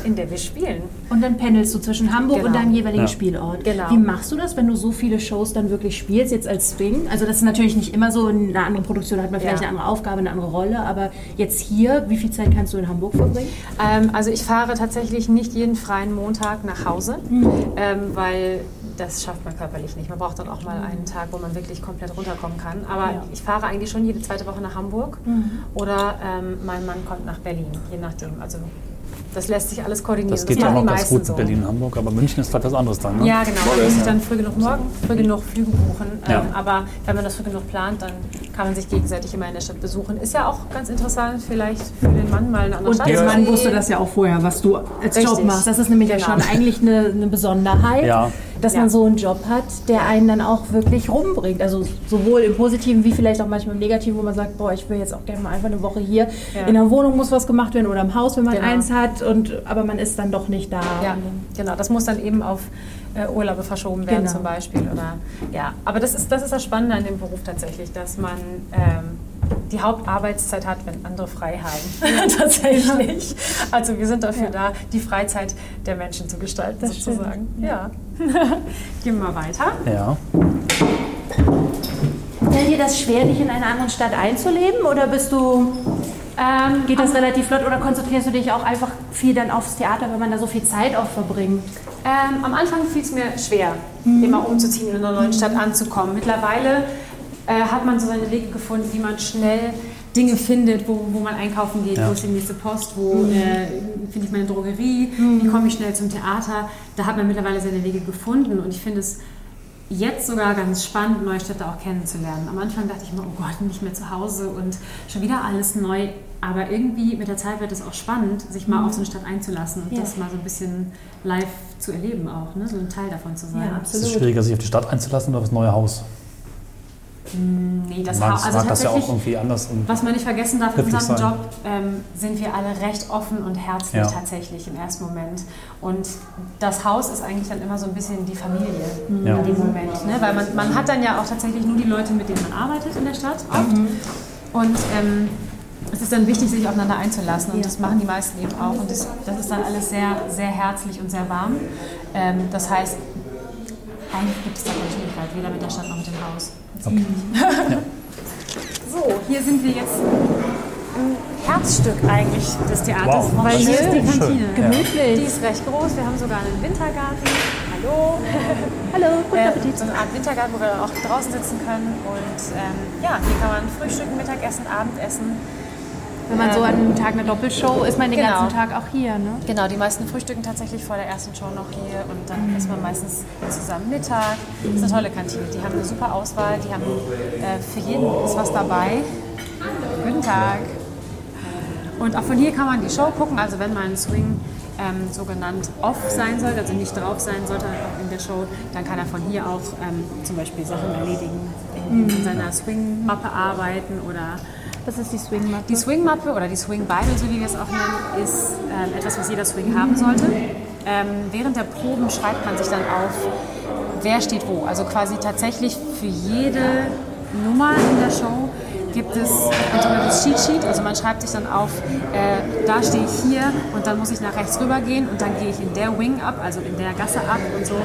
in der wir spielen. Und dann pendelst du zwischen Hamburg und Genau. deinem jeweiligen Ja. Spielort. Genau. Wie machst du das, wenn du so viele Shows dann wirklich spielst, jetzt als Swing? Also das ist natürlich nicht immer so, in einer anderen Produktion hat man vielleicht Ja. eine andere Aufgabe, eine andere Rolle, aber jetzt hier, wie viel Zeit kannst du in Hamburg verbringen? Ähm, also ich fahre tatsächlich nicht jeden freien Montag nach Hause, ähm, weil das schafft man körperlich nicht. Man braucht dann auch mal einen Tag, wo man wirklich komplett runterkommen kann. Aber Ja. ich fahre eigentlich schon jede zweite Woche nach Hamburg oder ähm, mein Mann kommt nach Berlin, je nachdem. Also das lässt sich alles koordinieren. Das geht ja auch ganz gut in so. Berlin, Hamburg, aber München ist halt was anderes dann. Ne? Ja, genau. Da muss ich dann früh genug morgen, früh genug Flüge buchen. Ja. Ähm, aber wenn man das früh genug plant, dann kann man sich gegenseitig immer in der Stadt besuchen. Ist ja auch ganz interessant, vielleicht für den Mann mal in eine andere Und Stadt der zu Mann wusste das ja auch vorher, was du als Richtig. Job machst. Das ist nämlich Genau. ja schon eigentlich eine, eine Besonderheit, Ja. Dass Ja. man so einen Job hat, der einen dann auch wirklich rumbringt. Also sowohl im Positiven wie vielleicht auch manchmal im Negativen, wo man sagt, boah, ich will jetzt auch gerne mal einfach eine Woche hier. Ja. In der Wohnung muss was gemacht werden oder im Haus, wenn man Genau. eins hat. Und, aber man ist dann doch nicht da. Ja, genau. Das muss dann eben auf äh, Urlaube verschoben werden Genau. zum Beispiel. Oder, ja. Aber das ist, das ist das Spannende an dem Beruf tatsächlich, dass man ähm, die Hauptarbeitszeit hat, wenn andere frei haben. tatsächlich. Also wir sind dafür da, die Freizeit der Menschen zu gestalten Das stimmt. sozusagen. Ja. Gehen wir mal weiter. Ja. Fällt dir das schwer, dich in einer anderen Stadt einzuleben oder bist du, Ähm, geht das relativ flott oder konzentrierst du dich auch einfach viel dann aufs Theater, wenn man da so viel Zeit auch verbringt? Ähm, am Anfang fiel es mir schwer, immer umzuziehen und in einer neuen Stadt anzukommen. Mittlerweile äh, hat man so seine Wege gefunden, wie man schnell Dinge findet, wo, wo man einkaufen geht, Ja. wo ist die nächste Post, wo äh, finde ich meine Drogerie, wie komme ich schnell zum Theater. Da hat man mittlerweile seine Wege gefunden und ich finde es jetzt sogar ganz spannend, neue Städte auch kennenzulernen. Am Anfang dachte ich immer, oh Gott, nicht mehr zu Hause und schon wieder alles neu. Aber irgendwie mit der Zeit wird es auch spannend, sich mal auf so eine Stadt einzulassen und Ja. das mal so ein bisschen live zu erleben auch, ne? so ein Teil davon zu sein. Ja, Es ist schwieriger, sich auf die Stadt einzulassen oder auf das neue Haus. Nee, das ha also das ja auch tatsächlich, irgendwie anders. Was man nicht vergessen darf, in unserem sein. Job ähm, sind wir alle recht offen und herzlich Ja. tatsächlich im ersten Moment. Und das Haus ist eigentlich dann immer so ein bisschen die Familie Ja. in dem Moment. Ne? Weil man, man hat dann ja auch tatsächlich nur die Leute, mit denen man arbeitet in der Stadt oft. Und ähm, es ist dann wichtig, sich aufeinander einzulassen. Und das machen die meisten eben auch. Und das, das ist dann alles sehr, sehr herzlich und sehr warm. Ähm, das heißt, eigentlich gibt es da keine Schwierigkeit, weder mit der Stadt noch mit dem Haus. So, hier sind wir jetzt im Herzstück eigentlich des Theaters, Wow, weil das hier ist die schön. Kantine. Ja. Die ist recht groß, wir haben sogar einen Wintergarten. Hallo. Hallo, guten Äh, Appetit. so eine Art Wintergarten, wo wir auch draußen sitzen können. Und ähm, ja, hier kann man frühstücken, Mittagessen, Abendessen. Wenn man so an einem Tag eine Doppelshow ist, man den Genau. ganzen Tag auch hier, ne? Genau, die meisten frühstücken tatsächlich vor der ersten Show noch hier und dann isst man meistens zusammen Mittag. Das ist eine tolle Kantine. Die haben eine super Auswahl, die haben äh, für jeden ist was dabei. Guten Tag. Und auch von hier kann man die Show gucken, also wenn mein Swing ähm, so genannt off sein sollte, also nicht drauf sein sollte in der Show, dann kann er von hier auch ähm, zum Beispiel Sachen erledigen, in, in seiner Swing-Mappe arbeiten oder Das ist die Swing-Mappe. die Swing-Mappe oder die Swing-Bible, so wie wir es auch nennen, ist ähm, etwas, was jeder Swing haben sollte. Ähm, während der Proben schreibt man sich dann auf, wer steht wo. Also quasi tatsächlich für jede Nummer in der Show gibt es ein sogenanntes Cheat Sheet. Also man schreibt sich dann auf, äh, da stehe ich hier und dann muss ich nach rechts rüber gehen und dann gehe ich in der Wing ab, also in der Gasse ab und so.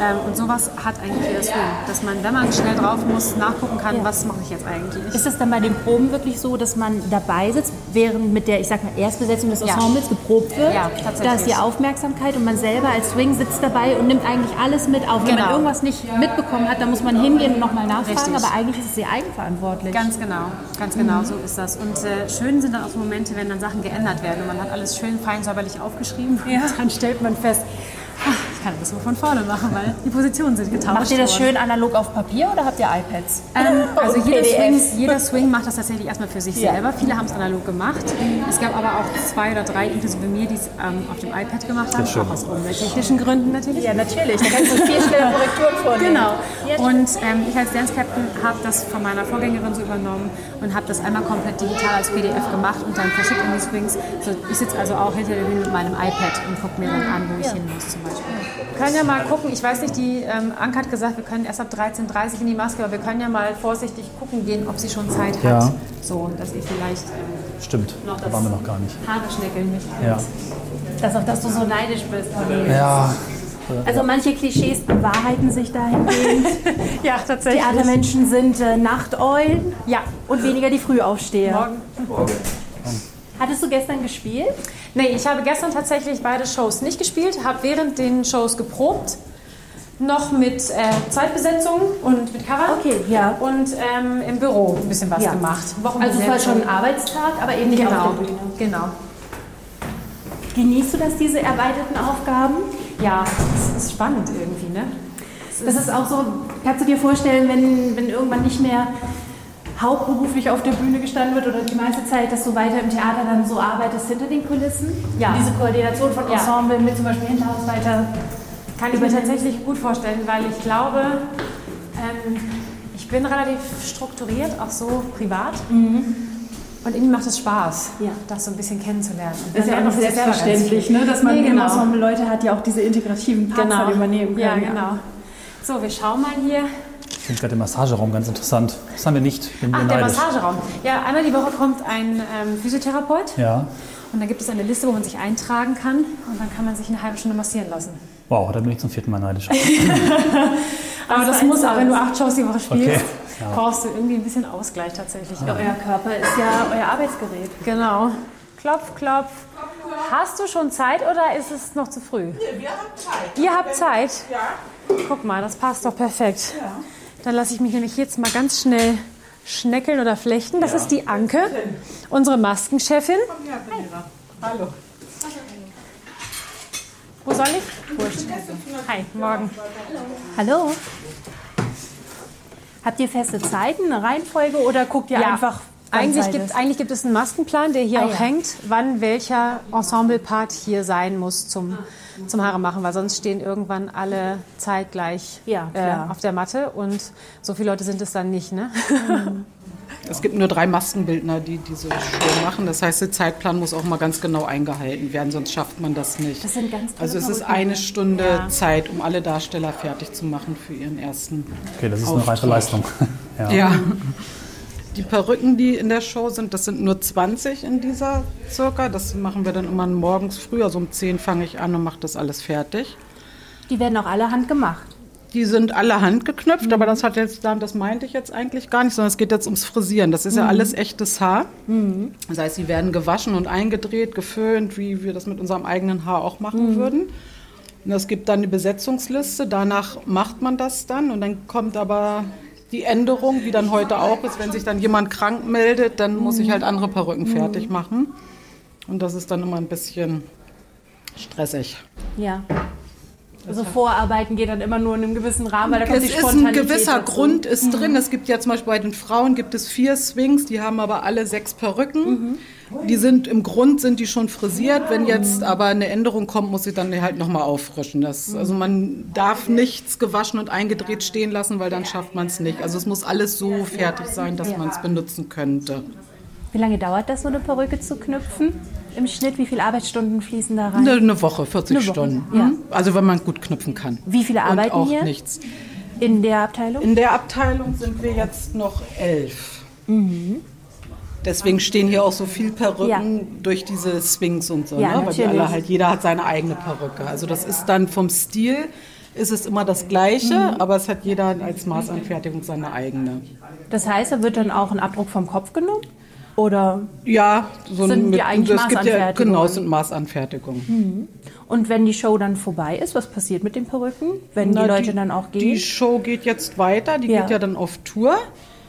Ähm, und sowas hat eigentlich jeder Swing, dass man, wenn man schnell drauf muss, nachgucken kann, was mache ich jetzt eigentlich. Ist es dann bei den Proben wirklich so, dass man dabei sitzt, während mit der, ich sag mal, Erstbesetzung des Ja. Ensembles geprobt wird? Ja, tatsächlich. Da ist die Aufmerksamkeit und man selber als Swing sitzt dabei und nimmt eigentlich alles mit auf. Wenn man Genau. irgendwas nicht mitbekommen hat, dann muss man hingehen und nochmal nachfragen, Richtig. aber eigentlich ist es sehr eigenverantwortlich. Ganz genau, ganz genau, so ist das. Und äh, schön sind dann auch so Momente, wenn dann Sachen geändert werden und man hat alles schön fein säuberlich aufgeschrieben. Und dann stellt man fest, ich kann das nur von vorne machen, weil die Positionen sind getauscht Macht ihr das worden. schön analog auf Papier oder habt ihr iPads? Ähm, also jeder Swing, jeder Swing macht das tatsächlich erstmal für sich Ja. selber. Viele haben es analog gemacht. Es gab aber auch zwei oder drei, inklusive mir, die es ähm, auf dem iPad gemacht haben, auch aus umwelttechnischen Gründen natürlich. Ja, natürlich. Da kannst du viel schneller Korrekturen vornehmen. Genau. Ja, Und ähm, ich als Dance Captain habe das von meiner Vorgängerin so übernommen und habe das einmal komplett digital als PDF gemacht und dann verschickt an die Swings. So, ich sitze also auch hinter der Bühne mit meinem iPad und gucke mir dann an, wo ich hin muss zum Beispiel. Wir können ja mal gucken, ich weiß nicht, die ähm, Anke hat gesagt, wir können erst ab 13.30 Uhr in die Maske, aber wir können ja mal vorsichtig gucken gehen, ob sie schon Zeit hat. Ja. So, dass ihr vielleicht ähm, Stimmt, noch da das waren wir noch gar nicht. Haare schneckeln mit Ja. Das auch, dass du so neidisch bist. Ja, Also manche Klischees bewahrheiten sich dahingehend. Ja, tatsächlich. Theatermenschen sind äh, Nachteulen Ja. und weniger die Frühaufsteher. Morgen. Hattest du gestern gespielt? Nee, ich habe gestern tatsächlich beide Shows nicht gespielt, habe während den Shows geprobt. Noch mit äh, Zeitbesetzung und mit Cover. Okay, ja. Und ähm, im Büro ein bisschen was Ja. gemacht. Also es war schon ein Arbeitstag, aber eben nicht Genau, auf der Bühne. genau. Genießt du das, diese erweiterten Aufgaben? Ja, es ist spannend irgendwie, ne? Das ist auch so, kannst du dir vorstellen, wenn, wenn irgendwann nicht mehr hauptberuflich auf der Bühne gestanden wird oder die meiste Zeit, dass du weiter im Theater dann so arbeitest hinter den Kulissen? Ja. Diese Koordination von Ja. Ensemble mit zum Beispiel Hinterhaus weiter. Kann ich mir tatsächlich gut vorstellen, weil ich glaube, ähm, ich bin relativ strukturiert, auch so privat. Und irgendwie macht es Spaß, Ja. das so ein bisschen kennenzulernen. Und Das ist ja auch ganz selbstverständlich, ne? dass man Nee, genau. Ensemble Leute hat, die auch diese integrativen Parts Genau. übernehmen können. Ja, genau. So, wir schauen mal hier. Ich finde gerade den Massageraum ganz interessant. Das haben wir nicht. Bin Ach, der neidisch. Massageraum. Ja, einmal die Woche kommt ein ähm, Physiotherapeut. Ja. Und da gibt es eine Liste, wo man sich eintragen kann. Und dann kann man sich eine halbe Stunde massieren lassen. Wow, da bin ich zum vierten Mal neidisch. Aber das für muss auch, wenn du acht Shows die Woche spielst, Okay. Ja. brauchst du irgendwie ein bisschen Ausgleich tatsächlich. Ja, euer Körper ist ja euer Arbeitsgerät. Genau. Klopf, klopf. Hast du schon Zeit oder ist es noch zu früh? Wir haben Zeit. Ihr habt Zeit? Ja. Guck mal, das passt doch perfekt. Dann lasse ich mich nämlich jetzt mal ganz schnell schneckeln oder flechten. Das ist die Anke, unsere Maskenchefin. Hallo. Wo soll ich? Wurscht. Hi, morgen. Hallo. Habt ihr feste Zeiten, eine Reihenfolge oder guckt ihr Ja, einfach Eigentlich gibt, eigentlich gibt es einen Maskenplan, der hier Ah, auch ja. hängt, wann welcher Ensemblepart hier sein muss zum, zum Haare machen, weil sonst stehen irgendwann alle zeitgleich Ja, äh, auf der Matte und so viele Leute sind es dann nicht. Ne? Es gibt nur drei Maskenbildner, die diese Show machen. Das heißt, der Zeitplan muss auch mal ganz genau eingehalten werden, sonst schafft man das nicht. Das sind ganz also es ist eine Stunde Ja. Zeit, um alle Darsteller fertig zu machen für ihren ersten. Okay, das ist eine reife. Leistung. Ja. Ja. Die Perücken, die in der Show sind, das sind nur 20 in dieser circa. Das machen wir dann immer morgens früh. Also um 10 fange ich an und mache das alles fertig. Die werden auch alle handgemacht. Die sind alle handgeknöpft, aber das hat jetzt, das meinte ich jetzt eigentlich gar nicht, sondern es geht jetzt ums Frisieren. Das ist ja alles echtes Haar. Das heißt, sie werden gewaschen und eingedreht, geföhnt, wie wir das mit unserem eigenen Haar auch machen würden. Und es gibt dann eine Besetzungsliste, danach macht man das dann und dann kommt aber die Änderung, wie dann heute auch ist, wenn sich dann jemand krank meldet, dann muss ich halt andere Perücken fertig machen. Und das ist dann immer ein bisschen stressig. Ja. Also Vorarbeiten geht dann immer nur in einem gewissen Rahmen, weil da kommt Es die ist ein Spontanität gewisser dazu. Grund ist drin. Es gibt ja zum Beispiel bei den Frauen gibt es vier Swings, die haben aber alle sechs Perücken. Die sind im Grund sind die schon frisiert. Wenn jetzt aber eine Änderung kommt, muss sie dann halt nochmal auffrischen. Das, also man darf nichts gewaschen und eingedreht stehen lassen, weil dann schafft man es nicht. Also es muss alles so fertig sein, dass man es benutzen könnte. Wie lange dauert das, so eine Perücke zu knüpfen? Im Schnitt, wie viele Arbeitsstunden fließen da rein? Eine, eine Woche, 40 Eine Woche, Stunden. ja. Mhm. Also wenn man gut knüpfen kann. Wie viele Und arbeiten auch hier nichts. in der Abteilung? In der Abteilung sind wir jetzt noch elf. Deswegen stehen hier auch so viel Perücken Ja. durch diese Swings und so, Ja, ne? weil die alle halt, jeder hat seine eigene Perücke. Also das ist dann vom Stil ist es immer das Gleiche, Mhm. aber es hat jeder als Maßanfertigung seine eigene. Das heißt, da wird dann auch ein Abdruck vom Kopf genommen? Oder Ja, so Sind die eigentlich es gibt ja, genau, es sind Maßanfertigungen. und wenn die Show dann vorbei ist, was passiert mit den Perücken? Wenn Na, die Leute dann auch gehen? Die Show geht jetzt weiter, die Ja. Mhm. geht ja dann auf Tour.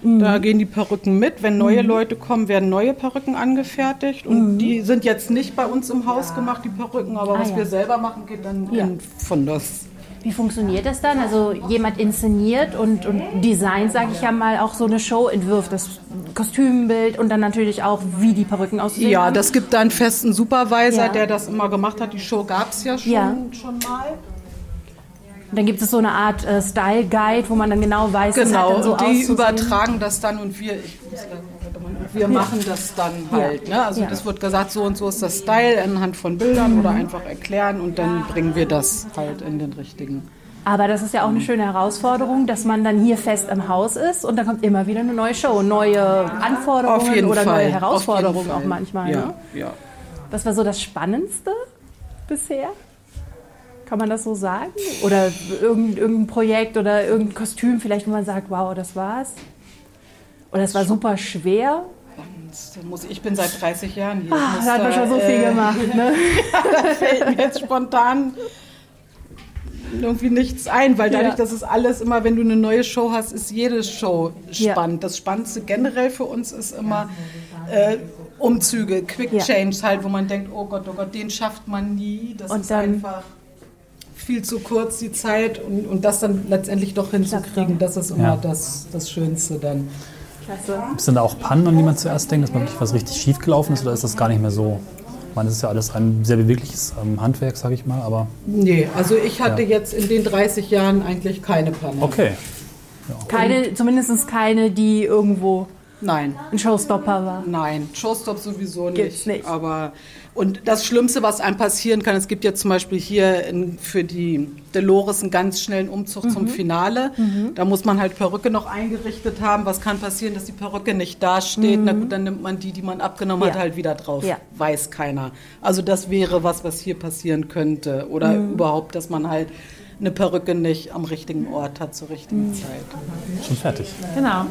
Da gehen die Perücken mit. Wenn neue Leute kommen, werden neue Perücken angefertigt. Und die sind jetzt nicht bei uns im Haus gemacht, die Perücken, aber Mhm. Ah, was ja. wir selber machen, geht dann Ja. in Fundus. Wie funktioniert das dann? Also jemand inszeniert und, und designt, sage ich ja mal, auch so eine Show, entwirft das Kostümbild und dann natürlich auch, wie die Perücken aussehen. Ja, haben. das gibt da einen festen Supervisor, Ja. der das immer gemacht hat. Die Show gab es ja schon, Ja. schon mal. Und dann gibt es so eine Art äh, Style Guide, wo man dann genau weiß, was hat Genau, dann so die übertragen das dann und wir, ich muss. Und wir machen das dann halt. Ne? Also Ja. das wird gesagt, so und so ist das Style anhand von Bildern oder einfach erklären und dann bringen wir das halt in den richtigen. Aber das ist ja auch eine schöne Herausforderung, dass man dann hier fest im Haus ist und dann kommt immer wieder eine neue Show, neue Anforderungen oder Fall. neue Herausforderungen auch manchmal. Ja, Ne? ja. Was war so das Spannendste bisher? Kann man das so sagen? Oder irgendein, irgendein Projekt oder irgendein Kostüm vielleicht, wo man sagt, wow, das war's? Oder es war super schwer? Muss, ich bin seit 30 Jahren hier. Muss da hat man schon so viel äh, gemacht. Ne? da fällt mir jetzt spontan irgendwie nichts ein, weil dadurch, Ja. dass es alles immer, wenn du eine neue Show hast, ist jede Show Ja. spannend. Das Spannendste generell für uns ist immer äh, Umzüge, Quick Ja. Change halt, wo man denkt, oh Gott, oh Gott, den schafft man nie. Das Und ist dann- einfach viel zu kurz die Zeit und, und das dann letztendlich doch hinzukriegen, das ist immer Ja. das, das Schönste dann. Klasse. Es denn da auch Pannen, an die man zuerst denkt, dass man wirklich was richtig schief gelaufen ist oder ist das gar nicht mehr so? Ich meine, das ist ja alles ein sehr bewegliches ähm, Handwerk, sage ich mal, aber Nee, also ich hatte Ja. jetzt in den 30 Jahren eigentlich keine Panne. okay. Keine, zumindest keine, die irgendwo Nein, ein Showstopper war. nein, Showstop sowieso nicht. Gibt's nicht. Aber und das Schlimmste, was einem passieren kann, es gibt jetzt zum Beispiel hier in, für die Dolores einen ganz schnellen Umzug Mhm. zum Finale. Da muss man halt Perücke noch eingerichtet haben. Was kann passieren, dass die Perücke nicht dasteht? Na gut, dann nimmt man die, die man abgenommen hat, Mhm. Ja. halt wieder drauf. Ja. Weiß keiner. Also das wäre was, was hier passieren könnte. Oder Mhm. überhaupt, dass man halt eine Perücke nicht am richtigen Ort hat zur richtigen Mhm. Zeit. Schon fertig. Genau.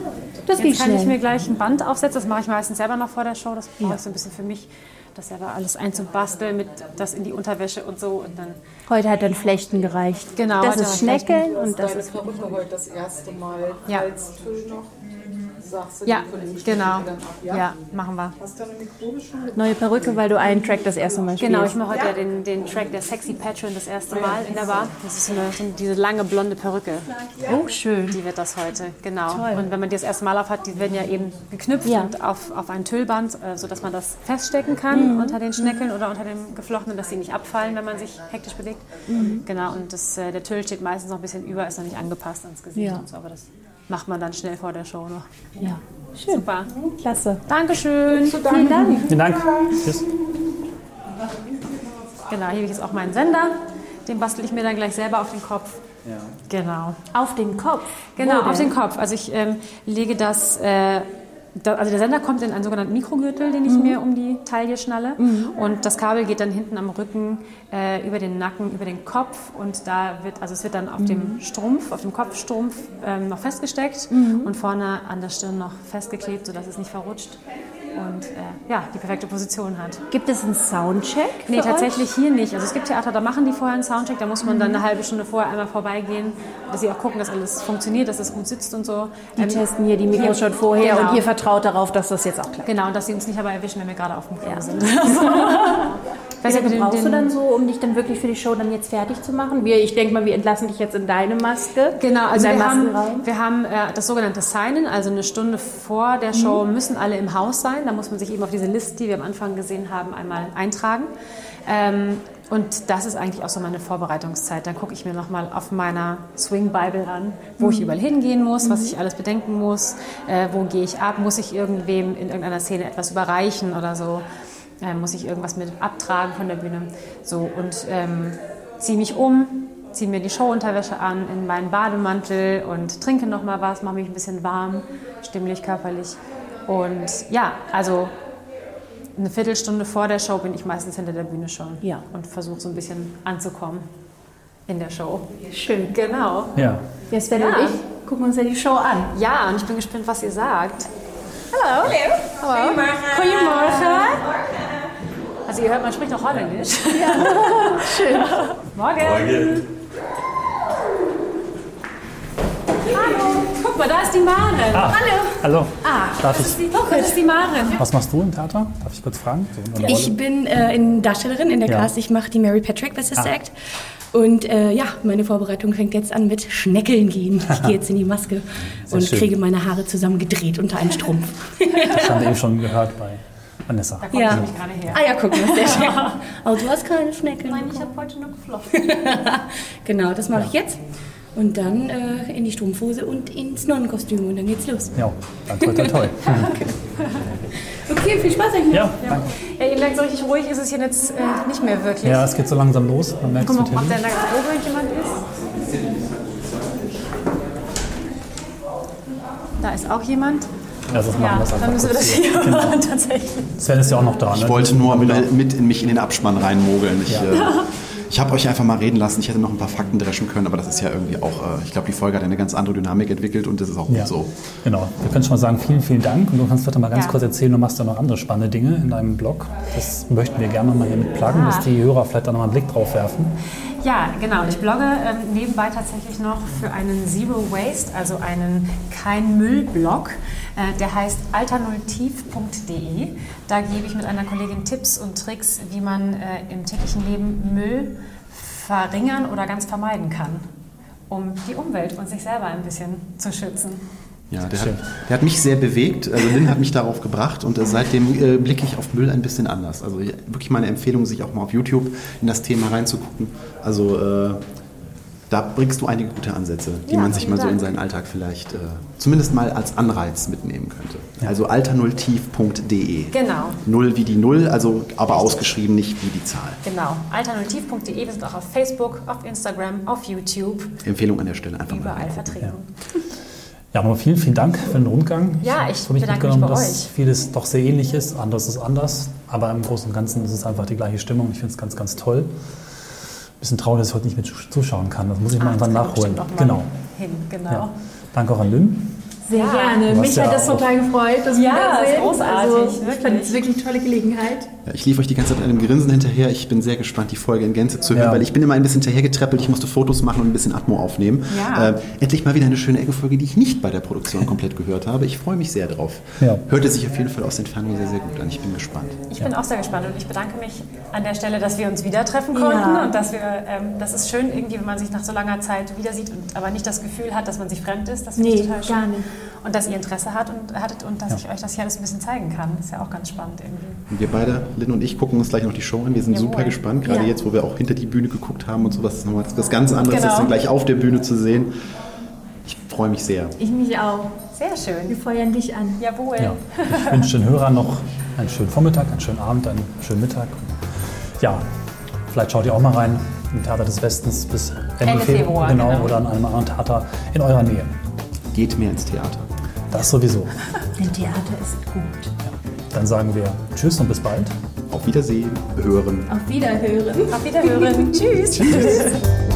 Das Jetzt geht kann ich schnell. mir gleich ein Band aufsetzen. Das mache ich meistens selber noch vor der Show. Das brauche ich so ein bisschen für mich, das selber alles einzubasteln, mit das in die Unterwäsche und so. Und dann Heute hat dann Flechten gereicht. Genau, Das ist Schneckeln und das Deine ist. Perücke heute das erste Mal Ja. Halstüll noch. Sagst du ja, genau. Stiefel dann ab, ja? Ja, machen wir. Hast du eine Mikrobe schon? Neue Perücke, weil du einen Track das erste Mal spielst. Genau, ich mache heute ja den, den Track der Sexy Patron das erste Mal in der Bar. Das ist so eine, so diese lange blonde Perücke. Oh, schön. Die wird das heute, genau. Toll. Und wenn man die das erste Mal auf hat, die werden ja eben geknüpft Ja. und auf, auf ein Tüllband, äh, sodass man das feststecken kann unter den Schneckeln oder unter dem Geflochtenen, dass sie nicht abfallen, wenn man sich hektisch bewegt. Genau, und das, äh, der Tüll steht meistens noch ein bisschen über, ist noch nicht angepasst ans Gesicht Ja. und so, aber das macht man dann schnell vor der Show noch. Ja, schön. Super. Klasse. Dankeschön. Vielen Dank. Vielen Dank. Tschüss. Genau, hier habe ich jetzt auch meinen Sender. Den bastel ich mir dann gleich selber auf den Kopf. Genau. Auf den Kopf. Genau, auf den Kopf. Also ich ähm, lege das, äh, da, also der Sender kommt in einen sogenannten Mikrogürtel, den ich mir um die Taille schnalle. Und das Kabel geht dann hinten am Rücken äh, über den Nacken, über den Kopf. Und da wird, also es wird dann auf dem Strumpf, auf dem Kopfstrumpf ähm, noch festgesteckt und vorne an der Stirn noch festgeklebt, sodass es nicht verrutscht. Und äh, ja, die perfekte Position hat. Gibt es einen Soundcheck? Nee, für euch? tatsächlich hier nicht. Also es gibt Theater, da machen die vorher einen Soundcheck, da muss man dann eine halbe Stunde vorher einmal vorbeigehen, dass sie auch gucken, dass alles funktioniert, dass es gut sitzt und so. Die Ähm, testen hier die Mikros schon vorher Genau. und ihr vertraut darauf, dass das jetzt auch klappt. Genau, und dass sie uns nicht aber erwischen, wenn wir gerade auf dem Klo sind. Ja, lange brauchst du dann so, um dich dann wirklich für die Show dann jetzt fertig zu machen? Wir, ich denke mal, wir entlassen dich jetzt in deine Maske. Genau, also wir haben, wir haben äh, das sogenannte Sign-In, also eine Stunde vor der Show müssen alle im Haus sein. Da muss man sich eben auf diese Liste, die wir am Anfang gesehen haben, einmal eintragen. Ähm, und das ist eigentlich auch so meine Vorbereitungszeit. Dann gucke ich mir nochmal auf meiner Swing Bible an, wo ich überall hingehen muss, was ich alles bedenken muss, äh, wo gehe ich ab, muss ich irgendwem in irgendeiner Szene etwas überreichen oder so, äh, muss ich irgendwas mit abtragen von der Bühne. So und ähm, ziehe mich um, ziehe mir die Showunterwäsche an, in meinen Bademantel und trinke noch mal was, mache mich ein bisschen warm, stimmlich, körperlich. Und ja, also eine Viertelstunde vor der Show bin ich meistens hinter der Bühne schon Ja. und versuche so ein bisschen anzukommen in der Show. Schön. Genau. Ja. Ja, Sven Ja. ich gucken uns ja die Show an. Ja, und ich bin gespannt, was ihr sagt. Hallo. Hallo. Goedemorgen. Also ihr hört, man spricht noch Holländisch. Schön. Morgen. Hallo. Guck mal, da ist die Maren. Ah, Hallo. Hallo. Ah, Darf ich, Guck, das ist die Maren. was machst du im Theater? Darf ich kurz fragen? So Ich bin äh, in Darstellerin in der Ja. Cast. Ich mache die Mary Patrick bei Sister Ah. Act. Und äh, ja, meine Vorbereitung fängt jetzt an mit Schneckeln gehen. Ich gehe jetzt in die Maske und schön. kriege meine Haare zusammengedreht unter einen Strumpf. Das haben wir eben schon gehört bei Vanessa. ja. nämlich gerade her. Ah ja, guck mal, sehr schön. Aber du hast keine Schneckeln. Nein, ich habe heute nur geflochten. Genau, das mache ich jetzt. Und dann äh, in die Strumpfhose und ins Nonnenkostüm und dann geht's los. Ja, dann toi toi toi. Okay, viel Spaß euch noch. Ja, danke. Ja, ihr merkt, so richtig ruhig ist es hier jetzt äh, nicht mehr wirklich. Ja, es geht so langsam los. Man merkt Guck mal, mit ob der Hilfe. in der Garderobe jemand ist. Da ist auch jemand. Ja, das machen Ja, wir das dann müssen wir das hier Genau. machen, tatsächlich. Sven ist ja auch noch da, ne? Ich wollte nur mit in mich in den Abspann reinmogeln. Ich, Ja. äh, ich habe euch einfach mal reden lassen. Ich hätte noch ein paar Fakten dreschen können, aber das ist ja irgendwie auch, äh, ich glaube, die Folge hat eine ganz andere Dynamik entwickelt und das ist auch gut Ja, so. genau. Wir können schon mal sagen, vielen, vielen Dank. Und du kannst vielleicht mal ganz Ja. kurz erzählen, du machst ja noch andere spannende Dinge in deinem Blog. Das möchten wir gerne noch mal hier mit pluggen, dass die Hörer vielleicht da noch mal einen Blick drauf werfen. Ja, genau. Ich blogge ähm, nebenbei tatsächlich noch für einen Zero Waste, also einen Kein Müll-Blog. Äh, der heißt alternulltiv.de. Da gebe ich mit einer Kollegin Tipps und Tricks, wie man äh, im täglichen Leben Müll verringern oder ganz vermeiden kann, um die Umwelt und sich selber ein bisschen zu schützen. Ja, der hat, der hat mich sehr bewegt. Also Lynn hat mich darauf gebracht und äh, seitdem äh, blicke ich auf Müll ein bisschen anders. Also wirklich meine Empfehlung, sich auch mal auf YouTube in das Thema reinzugucken. Also äh, da bringst du einige gute Ansätze, die Ja, man sich mal so in seinen Alltag vielleicht äh, zumindest mal als Anreiz mitnehmen könnte. Also alternulltief.de. Genau. Null wie die Null, also aber ausgeschrieben nicht wie die Zahl. Genau. alternativ.de, wir sind auch auf Facebook, auf Instagram, auf YouTube, Empfehlung an der Stelle einfach mal. überall vertreten. Ja, nochmal vielen, vielen Dank für den Rundgang. Ja, hab ich für mich bedanke mich mitgenommen, dass euch. vieles doch sehr ähnlich ist, anderes ist anders, aber im Großen und Ganzen ist es einfach die gleiche Stimmung. Ich finde es ganz, ganz toll. Bisschen traurig, dass ich heute nicht mit zuschauen kann. Das muss ich mal Ah, das irgendwann nachholen. mal Genau. Hin, genau. Ja. Danke auch an Lynn. Sehr Ja, gerne. Mich ja hat das total gefreut. Das Ja, Wiedersehen. ist großartig, Also, ich wirklich. fand es wirklich eine tolle Gelegenheit. Ja, ich lief euch die ganze Zeit mit einem Grinsen hinterher. Ich bin sehr gespannt, die Folge in Gänze zu hören, Ja. weil ich bin immer ein bisschen hinterhergetreppelt. Ich musste Fotos machen und ein bisschen Atmo aufnehmen. Ja. Äh, endlich mal wieder eine schöne Ecke-Folge, die ich nicht bei der Produktion komplett gehört habe. Ich freue mich sehr drauf. Ja. Hörte sich auf jeden Fall aus Entfernung sehr, sehr gut an. Ich bin gespannt. Ich bin auch sehr gespannt und ich bedanke mich an der Stelle, dass wir uns wieder treffen konnten Ja. und dass wir, ähm, das ist schön irgendwie, wenn man sich nach so langer Zeit wieder sieht und aber nicht das Gefühl hat, dass man sich fremd ist. Das finde ich Nee, total schön. gar nicht. Und dass ihr Interesse hat und, hattet und dass ich euch das hier alles ein bisschen zeigen kann. Das ist ja auch ganz spannend irgendwie. Und wir beide, Lynn und ich, gucken uns gleich noch die Show an. Wir sind Jawohl. super gespannt, gerade Ja. jetzt, wo wir auch hinter die Bühne geguckt haben und so. Das ist nochmal was ganz anderes, Genau. das dann gleich auf der Bühne zu sehen. Ich freue mich sehr. Ich mich auch. Sehr Wir schön. feuern dich an. Jawohl. Ja. Ich wünsche den Hörern noch einen schönen Vormittag, einen schönen Abend, einen schönen Mittag. Ja, vielleicht schaut ihr auch mal rein im Theater des Westens bis Ende, Ende Februar, genau, genau. oder an einem anderen Theater in eurer Nähe. Geht mehr ins Theater. Das sowieso. Denn Theater ist gut. Dann sagen wir Tschüss und bis bald. Auf Wiedersehen, hören. Auf Wiederhören. Auf Wiederhören. Tschüss. Tschüss.